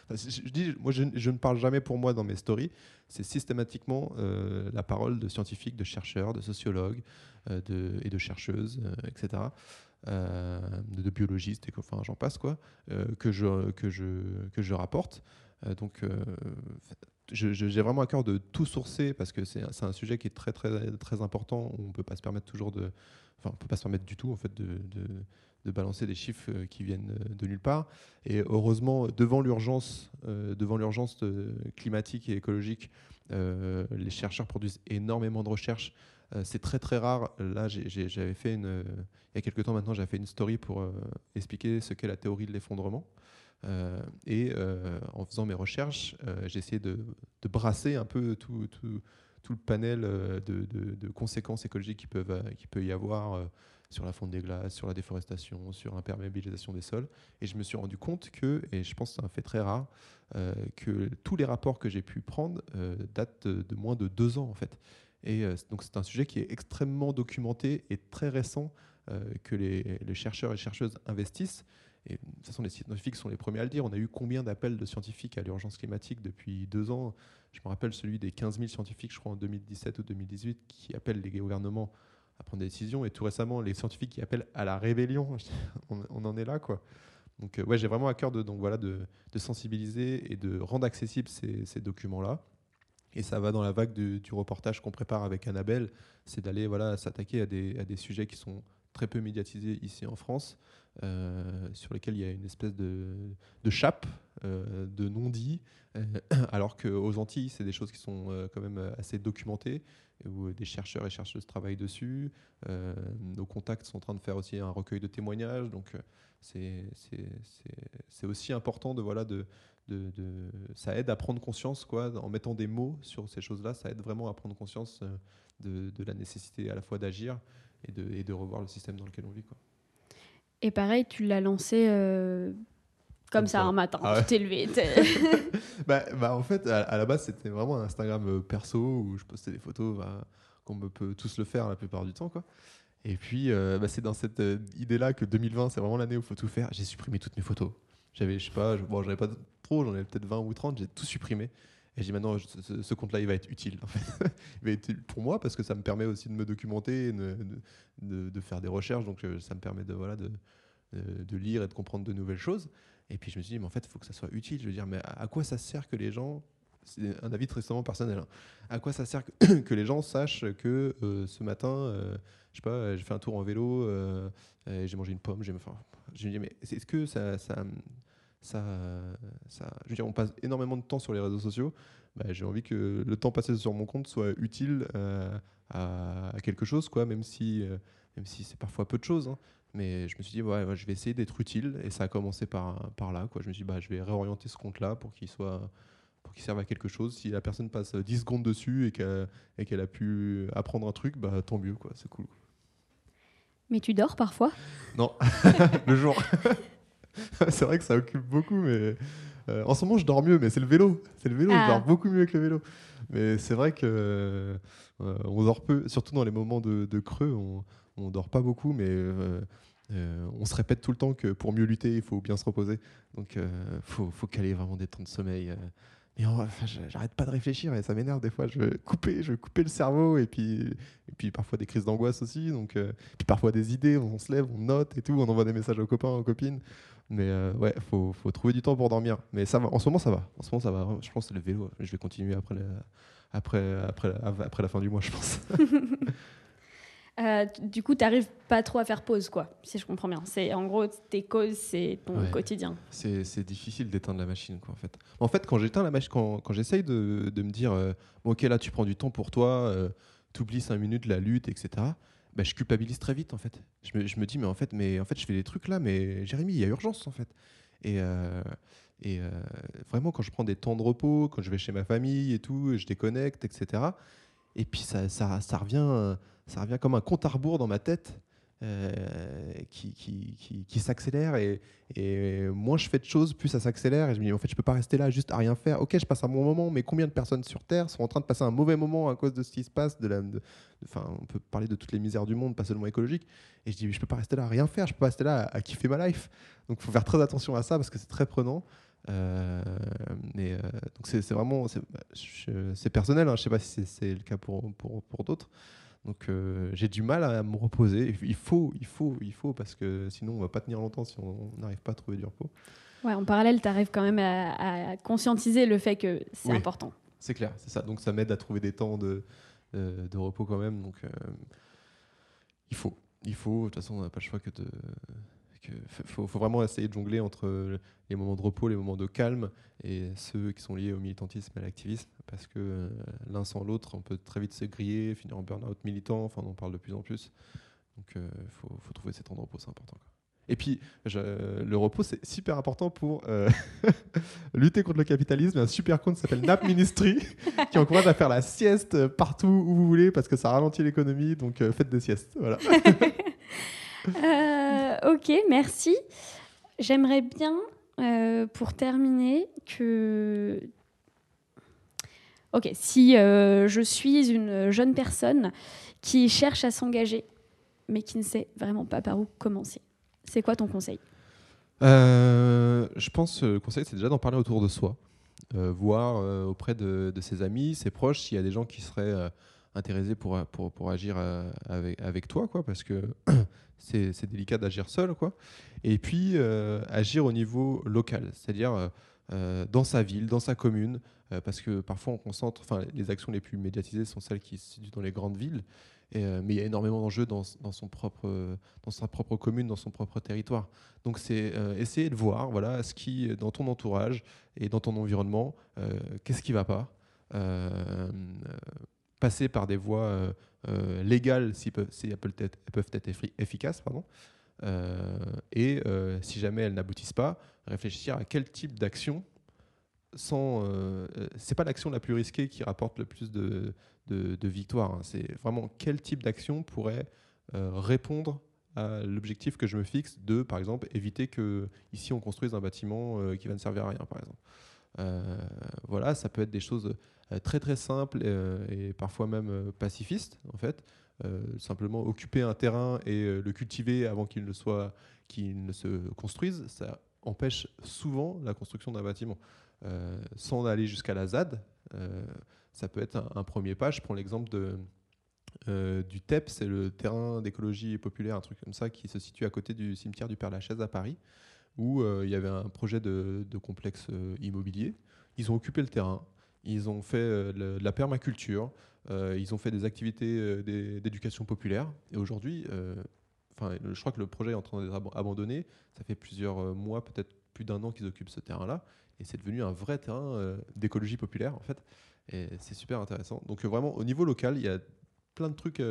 je, dis, moi, je, je ne parle jamais pour moi dans mes stories. C'est systématiquement la parole de scientifiques, de chercheurs, de sociologues de, et de chercheuses, etc. euh, de, biologistes, et j'en passe, quoi, euh, que, je, que, je, que je rapporte. Euh, donc, j'ai vraiment à cœur de tout sourcer parce que c'est un- sujet qui est très très très important on peut pas se permettre toujours de enfin on peut pas se permettre du tout en fait de, de, balancer des chiffres qui viennent de nulle part et heureusement devant l'urgence devant l'urgence climatique et écologique les chercheurs produisent énormément de recherches c'est très très rare là j'ai- j'ai- j'avais fait euh, il y a quelques temps maintenant j'avais fait une story pour euh, expliquer ce qu'est la théorie de l'effondrement euh, et euh, en faisant mes recherches, euh, j'ai essayé de, brasser un peu tout, tout- tout le panel euh, de, conséquences écologiques qui peuvent, euh, qui peut y avoir euh, sur la fonte des glaces, sur la déforestation, sur l'imperméabilisation des sols. Et je me suis rendu compte que, et je pense que c'est un fait très rare, euh, que tous les rapports que j'ai pu prendre euh, datent de moins de deux ans en fait. Euh, donc c'est un sujet qui est extrêmement documenté et très récent euh, que les, chercheurs et chercheuses investissent. Et de toute façon, les scientifiques sont les premiers à le dire. On a eu combien d'appels de scientifiques à l'urgence climatique depuis deux ans? Je me rappelle celui des 15 000 scientifiques, je crois, en 2017 ou 2018, qui appellent les gouvernements à prendre des décisions. Et tout récemment, les scientifiques qui appellent à la rébellion. on, en est là, quoi. Donc, euh, ouais, j'ai vraiment à cœur de, donc, voilà, de, de sensibiliser et de rendre accessibles ces, ces documents-là. Et ça va dans la vague du, reportage qu'on prépare avec Annabelle, c'est d'aller voilà, s'attaquer à des, à des sujets qui sont très peu médiatisés ici en France, euh, sur lesquels il y a une espèce de, de chape, euh, de non-dit, euh, alors qu'aux Antilles, c'est des choses qui sont euh, quand même assez documentées, où des chercheurs et chercheuses travaillent dessus. Nos contacts sont en train de faire aussi un recueil de témoignages, donc c'est aussi important de voilà de, de, de- ça aide à prendre conscience quoi en mettant des mots sur ces choses-là ça aide vraiment à prendre conscience euh, de, de la nécessité à la fois d'agir et de, et de revoir le système dans lequel on vit quoi. Et pareil, tu l'as lancé euh, comme, Comme ça, ça. un matin. Ah ouais. Tu t'es levé. bah, bah, en fait à, à la base c'était vraiment un Instagram euh, perso où je postais des photos bah, comme on peut tous le faire la plupart du temps quoi et puis euh, bah, c'est dans cette euh, idée là que 2020 c'est vraiment l'année où il faut tout faire j'ai supprimé toutes mes photos j'avais je sais pas bon j'en pas trop j'en avais peut-être 20 ou 30 j'ai tout supprimé. Et j'ai maintenant ce, ce compte là il va être utile il va être utile pour moi parce que ça me permet aussi de me documenter de, de- faire des recherches. Donc euh, ça me permet de voilà de, de, lire et de comprendre de nouvelles choses. Et puis je me suis dit mais en fait il faut que ça soit utile. Je veux dire mais à quoi ça sert que les gens c'est un avis tristement personnel hein. à quoi ça sert que, les gens sachent que euh, ce matin euh, je sais pas euh, j'ai fait un tour en vélo euh, j'ai mangé une pomme j'ai enfin je me dis mais est-ce que ça, ça ça, je veux dire, on passe énormément de temps sur les réseaux sociaux. Bah, j'ai envie que le temps passé sur mon compte soit utile à, quelque chose, quoi, même si, même si c'est parfois peu de choses. hein. Mais je me suis dit, ouais, je vais essayer d'être utile, et ça a commencé par, par là. Quoi. Je me suis dit, bah, je vais réorienter ce compte-là pour qu'il soit pour qu'il serve à quelque chose. Si la personne passe 10 secondes dessus et qu'elle a pu apprendre un truc, bah, tant mieux, quoi, c'est cool. Mais tu dors parfois? Non, le jour. c'est vrai que ça occupe beaucoup, mais euh, en ce moment je dors mieux, mais c'est le vélo. C'est le vélo, Ah. je dors beaucoup mieux avec le vélo. Mais c'est vrai que euh, on dort peu, surtout dans les moments de, de creux, on, on dort pas beaucoup, mais euh, euh, on se répète tout le temps que pour mieux lutter, il faut bien se reposer. Donc il faut, faut caler vraiment des temps de sommeil. J'arrête pas de réfléchir et ça m'énerve des fois. Je veux couper, je veux couper le cerveau et puis, et puis parfois des crises d'angoisse aussi. Donc, euh, puis parfois des idées, on se lève, on note et tout, on envoie des messages aux copains, aux copines. Mais euh, ouais, faut, faut trouver du temps pour dormir. Mais ça va, en ce moment ça va. En ce moment ça va. Je pense que le vélo. Je vais continuer après après, après, après la fin du mois, je pense. Euh, du coup, tu n'arrives pas trop à faire pause, quoi, si je comprends bien. C'est En gros, tes causes, c'est ton Ouais. quotidien. C'est difficile d'éteindre la machine, quoi, en fait. En fait, quand j'éteins la machine, quand, quand j'essaye de, de me dire, euh, ok, là, tu prends du temps pour toi, tu oublies 5 minutes la lutte, etc., bah, je culpabilise très vite, en fait. Je me, je me dis, mais en fait, mais en fait, je fais des trucs là, mais Jérémy, il y a urgence, en fait. Et, euh, et euh, vraiment, quand je prends des temps de repos, quand je vais chez ma famille et tout, je déconnecte, etc., et puis ça, ça, ça revient, euh, ça revient comme un compte à rebours dans ma tête euh, qui, qui, qui, s'accélère et, moins je fais de choses, plus ça s'accélère et je me dis en fait je peux pas rester là juste à rien faire. Ok, je passe un bon moment, mais combien de personnes sur Terre sont en train de passer un mauvais moment à cause de ce qui se passe de la, Enfin, on peut parler de toutes les misères du monde, pas seulement écologique. Et je dis, je peux pas rester là à rien faire, je peux pas rester là à, kiffer ma life. Donc, il faut faire très attention à ça parce que c'est très prenant. Euh, euh, donc, c'est vraiment, c'est personnel. Hein, je sais pas si c'est le cas pour, pour, pour d'autres. Donc, euh, j'ai du mal à me reposer. Il faut, il faut, il faut parce que sinon, on va pas tenir longtemps si on n'arrive pas à trouver du repos. Ouais, en parallèle, tu arrives quand même à, à conscientiser le fait que c'est Oui. important. C'est clair, c'est ça. Donc ça m'aide à trouver des temps de, euh, de repos quand même. Donc euh, il faut, il faut. De toute façon, on n'a pas le choix que de. Que- faut, faut vraiment essayer de jongler entre les moments de repos, les moments de calme et ceux qui sont liés au militantisme et à l'activisme, parce que euh, l'un sans l'autre, on peut très vite se griller, finir en burn-out militant. Enfin, on en parle de plus en plus. Donc il faut, faut trouver ces temps de repos, c'est important. quoi. Et puis, je- le repos, c'est super important pour euh, lutter contre le capitalisme. Il y a un super compte qui s'appelle Nap Ministry qui encourage à faire la sieste partout où vous voulez parce que ça ralentit l'économie. Donc, euh, faites des siestes. Voilà. Euh, ok, merci. J'aimerais bien, euh, pour terminer, que... Ok, si euh, je suis une jeune personne qui cherche à s'engager, mais qui ne sait vraiment pas par où commencer, c'est quoi ton conseil? Euh, je pense que le conseil, c'est déjà d'en parler autour de soi, Euh, voir euh, auprès de, ses amis, ses proches, s'il y a des gens qui seraient euh, intéressés pour, pour, pour agir euh, avec, avec toi, quoi, parce que c'est délicat d'agir seul. Quoi. Et puis, euh, agir au niveau local, c'est-à-dire euh, dans sa ville, dans sa commune, parce que parfois on concentre, enfin, les actions les plus médiatisées sont celles qui se situent dans les grandes villes, mais il y a énormément d'enjeux dans, dans, dans sa propre commune, dans son propre territoire. Donc c'est essayer de voir voilà, ce qui, dans ton entourage et dans ton environnement, qu'est-ce qui ne va pas. Passer par des voies euh, euh, légales si, elles, peuvent être, efficaces. Euh, et si jamais elles n'aboutissent pas, réfléchir à quel type d'action sans. c'est pas l'action la plus risquée qui rapporte le plus de, de, victoires. hein. C'est vraiment quel type d'action pourrait répondre à l'objectif que je me fixe de, par exemple, éviter que ici on construise un bâtiment qui va ne servir à rien, par exemple. Euh, voilà, ça peut être des choses euh, très très simples euh, et parfois même pacifistes, en fait. Simplement occuper un terrain et le cultiver avant qu'il ne soit, qu'il ne se construise, ça empêche souvent la construction d'un bâtiment. Sans aller jusqu'à la ZAD, ça peut être un, premier pas. Je prends l'exemple de, du TEP, c'est le terrain d'écologie populaire, un truc comme ça, qui se situe à côté du cimetière du Père-Lachaise à Paris, où euh, il y avait un projet de, complexe euh, immobilier. Ils ont occupé le terrain, ils ont fait euh, de la permaculture, ils ont fait des activités d'é- d'éducation populaire. Et aujourd'hui, enfin, je crois que le projet est en train d'être ab- abandonné. Ça fait plusieurs mois, peut-être plus d'un an qu'ils occupent ce terrain-là. Et c'est devenu un vrai terrain d'écologie populaire, en fait. Et c'est super intéressant. Donc, vraiment, au niveau local, il y a plein de trucs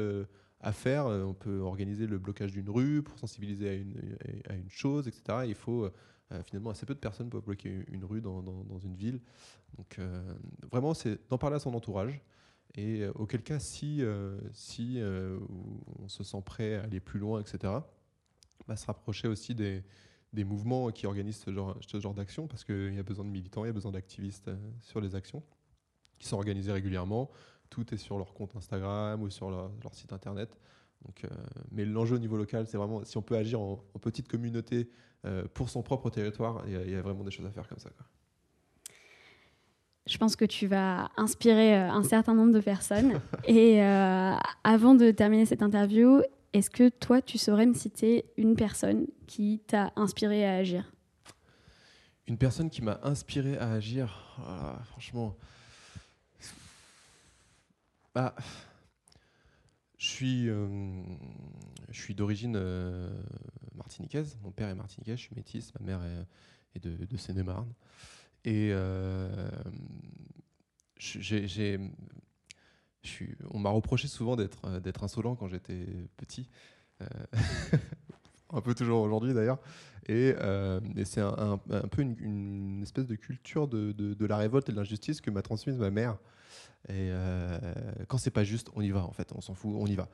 à faire. Euh, on peut organiser le blocage d'une rue pour sensibiliser à une, à une chose, etc. Il faut euh, finalement assez peu de personnes pour bloquer une rue dans, dans- une ville. Donc, euh, vraiment, c'est d'en parler à son entourage. Et auquel cas, si, si on se sent prêt à aller plus loin, etc., bah, se rapprocher aussi des, des mouvements qui organisent ce genre, ce genre d'action, parce qu'il y a besoin de militants, il y a besoin d'activistes sur les actions, qui sont organisées régulièrement. Tout est sur leur compte Instagram ou sur leur, leur site internet. Donc, euh, mais l'enjeu au niveau local, c'est vraiment si on peut agir en, en petite communauté euh, pour son propre territoire, il y, a- il y a vraiment des choses à faire comme ça. quoi. Je pense que tu vas inspirer euh, un certain nombre de personnes. Et euh, avant de terminer cette interview, est-ce que toi, tu saurais me citer une personne qui t'a inspiré à agir? Une personne qui m'a inspiré à agir, ah, franchement, bah, je suis, euh, suis d'origine euh, martiniquaise. Mon père est martiniquais, je suis métisse. Ma mère est, de, de Seine-et-Marne. Et euh, j'ai, on m'a reproché souvent d'être, insolent quand j'étais petit. Un peu toujours aujourd'hui d'ailleurs. Et, c'est un, peu une, espèce de culture de- de la révolte et de l'injustice que m'a transmise ma mère. Et euh, quand c'est pas juste, on y va en fait, on s'en fout, on y va.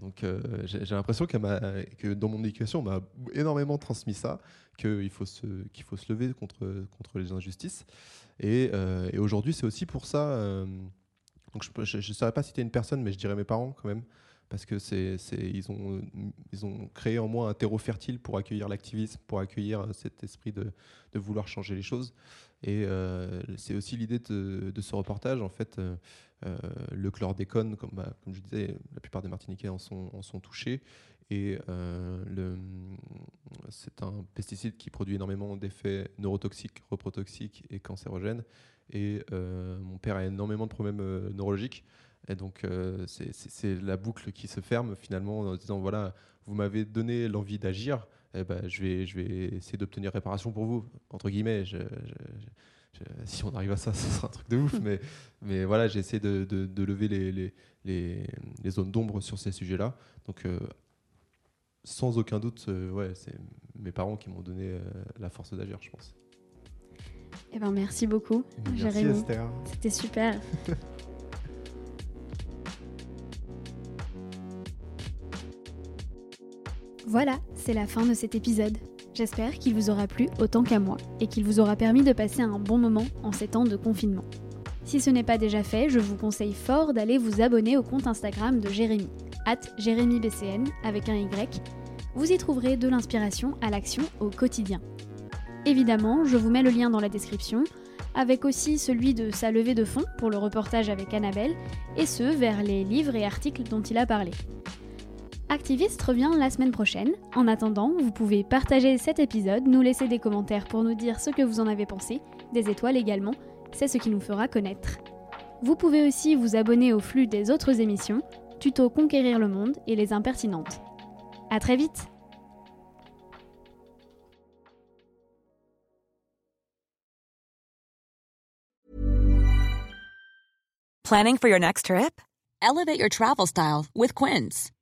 Donc euh, j'ai l'impression que dans mon éducation, on m'a énormément transmis ça, qu'il faut, se, faut se lever contre, contre les injustices. Et, euh, aujourd'hui, c'est aussi pour ça. donc je ne saurais pas citer une personne, mais je dirais mes parents quand même parce que c'est, ils, ont, ils ont créé en moi un terreau fertile pour accueillir l'activisme, pour accueillir cet esprit de vouloir changer les choses. Et euh, c'est aussi l'idée de, ce reportage. En fait, euh, euh, le chlordécone, comme, bah, comme je disais, la plupart des Martiniquais en sont, touchés. Et c'est un pesticide qui produit énormément d'effets neurotoxiques, reprotoxiques et cancérogènes. Et mon père a énormément de problèmes neurologiques. Et donc, c'est la boucle qui se ferme finalement en disant voilà, vous m'avez donné l'envie d'agir, eh ben, je, vais, je vais essayer d'obtenir réparation pour vous, entre guillemets. Je- je- je- si on arrive à ça, ce sera un truc de ouf. mais, mais voilà, j'ai essayé de, de- de lever les, les, les- les zones d'ombre sur ces sujets-là. Donc, euh, sans aucun doute, euh, ouais, c'est mes parents qui m'ont donné euh, la force d'agir, je pense. Eh ben, merci beaucoup, Merci, Jérémy. Esther. C'était super. Voilà, c'est la fin de cet épisode. J'espère qu'il vous aura plu autant qu'à moi et qu'il vous aura permis de passer un bon moment en ces temps de confinement. Si ce n'est pas déjà fait, je vous conseille fort d'aller vous abonner au compte Instagram de Jérémy, at JérémyBCN avec un Y. Vous y trouverez de l'inspiration à l'action au quotidien. Évidemment, je vous mets le lien dans la description, avec aussi celui de sa levée de fonds pour le reportage avec Annabelle, et ce vers les livres et articles dont il a parlé. Activiste revient la semaine prochaine. En attendant, vous pouvez partager cet épisode, nous laisser des commentaires pour nous dire ce que vous en avez pensé, des étoiles également, c'est ce qui nous fera connaître. Vous pouvez aussi vous abonner au flux des autres émissions, Tuto Conquérir le Monde et Les Impertinentes. A très vite Planning for your next trip? Elevate your travel style with Quince.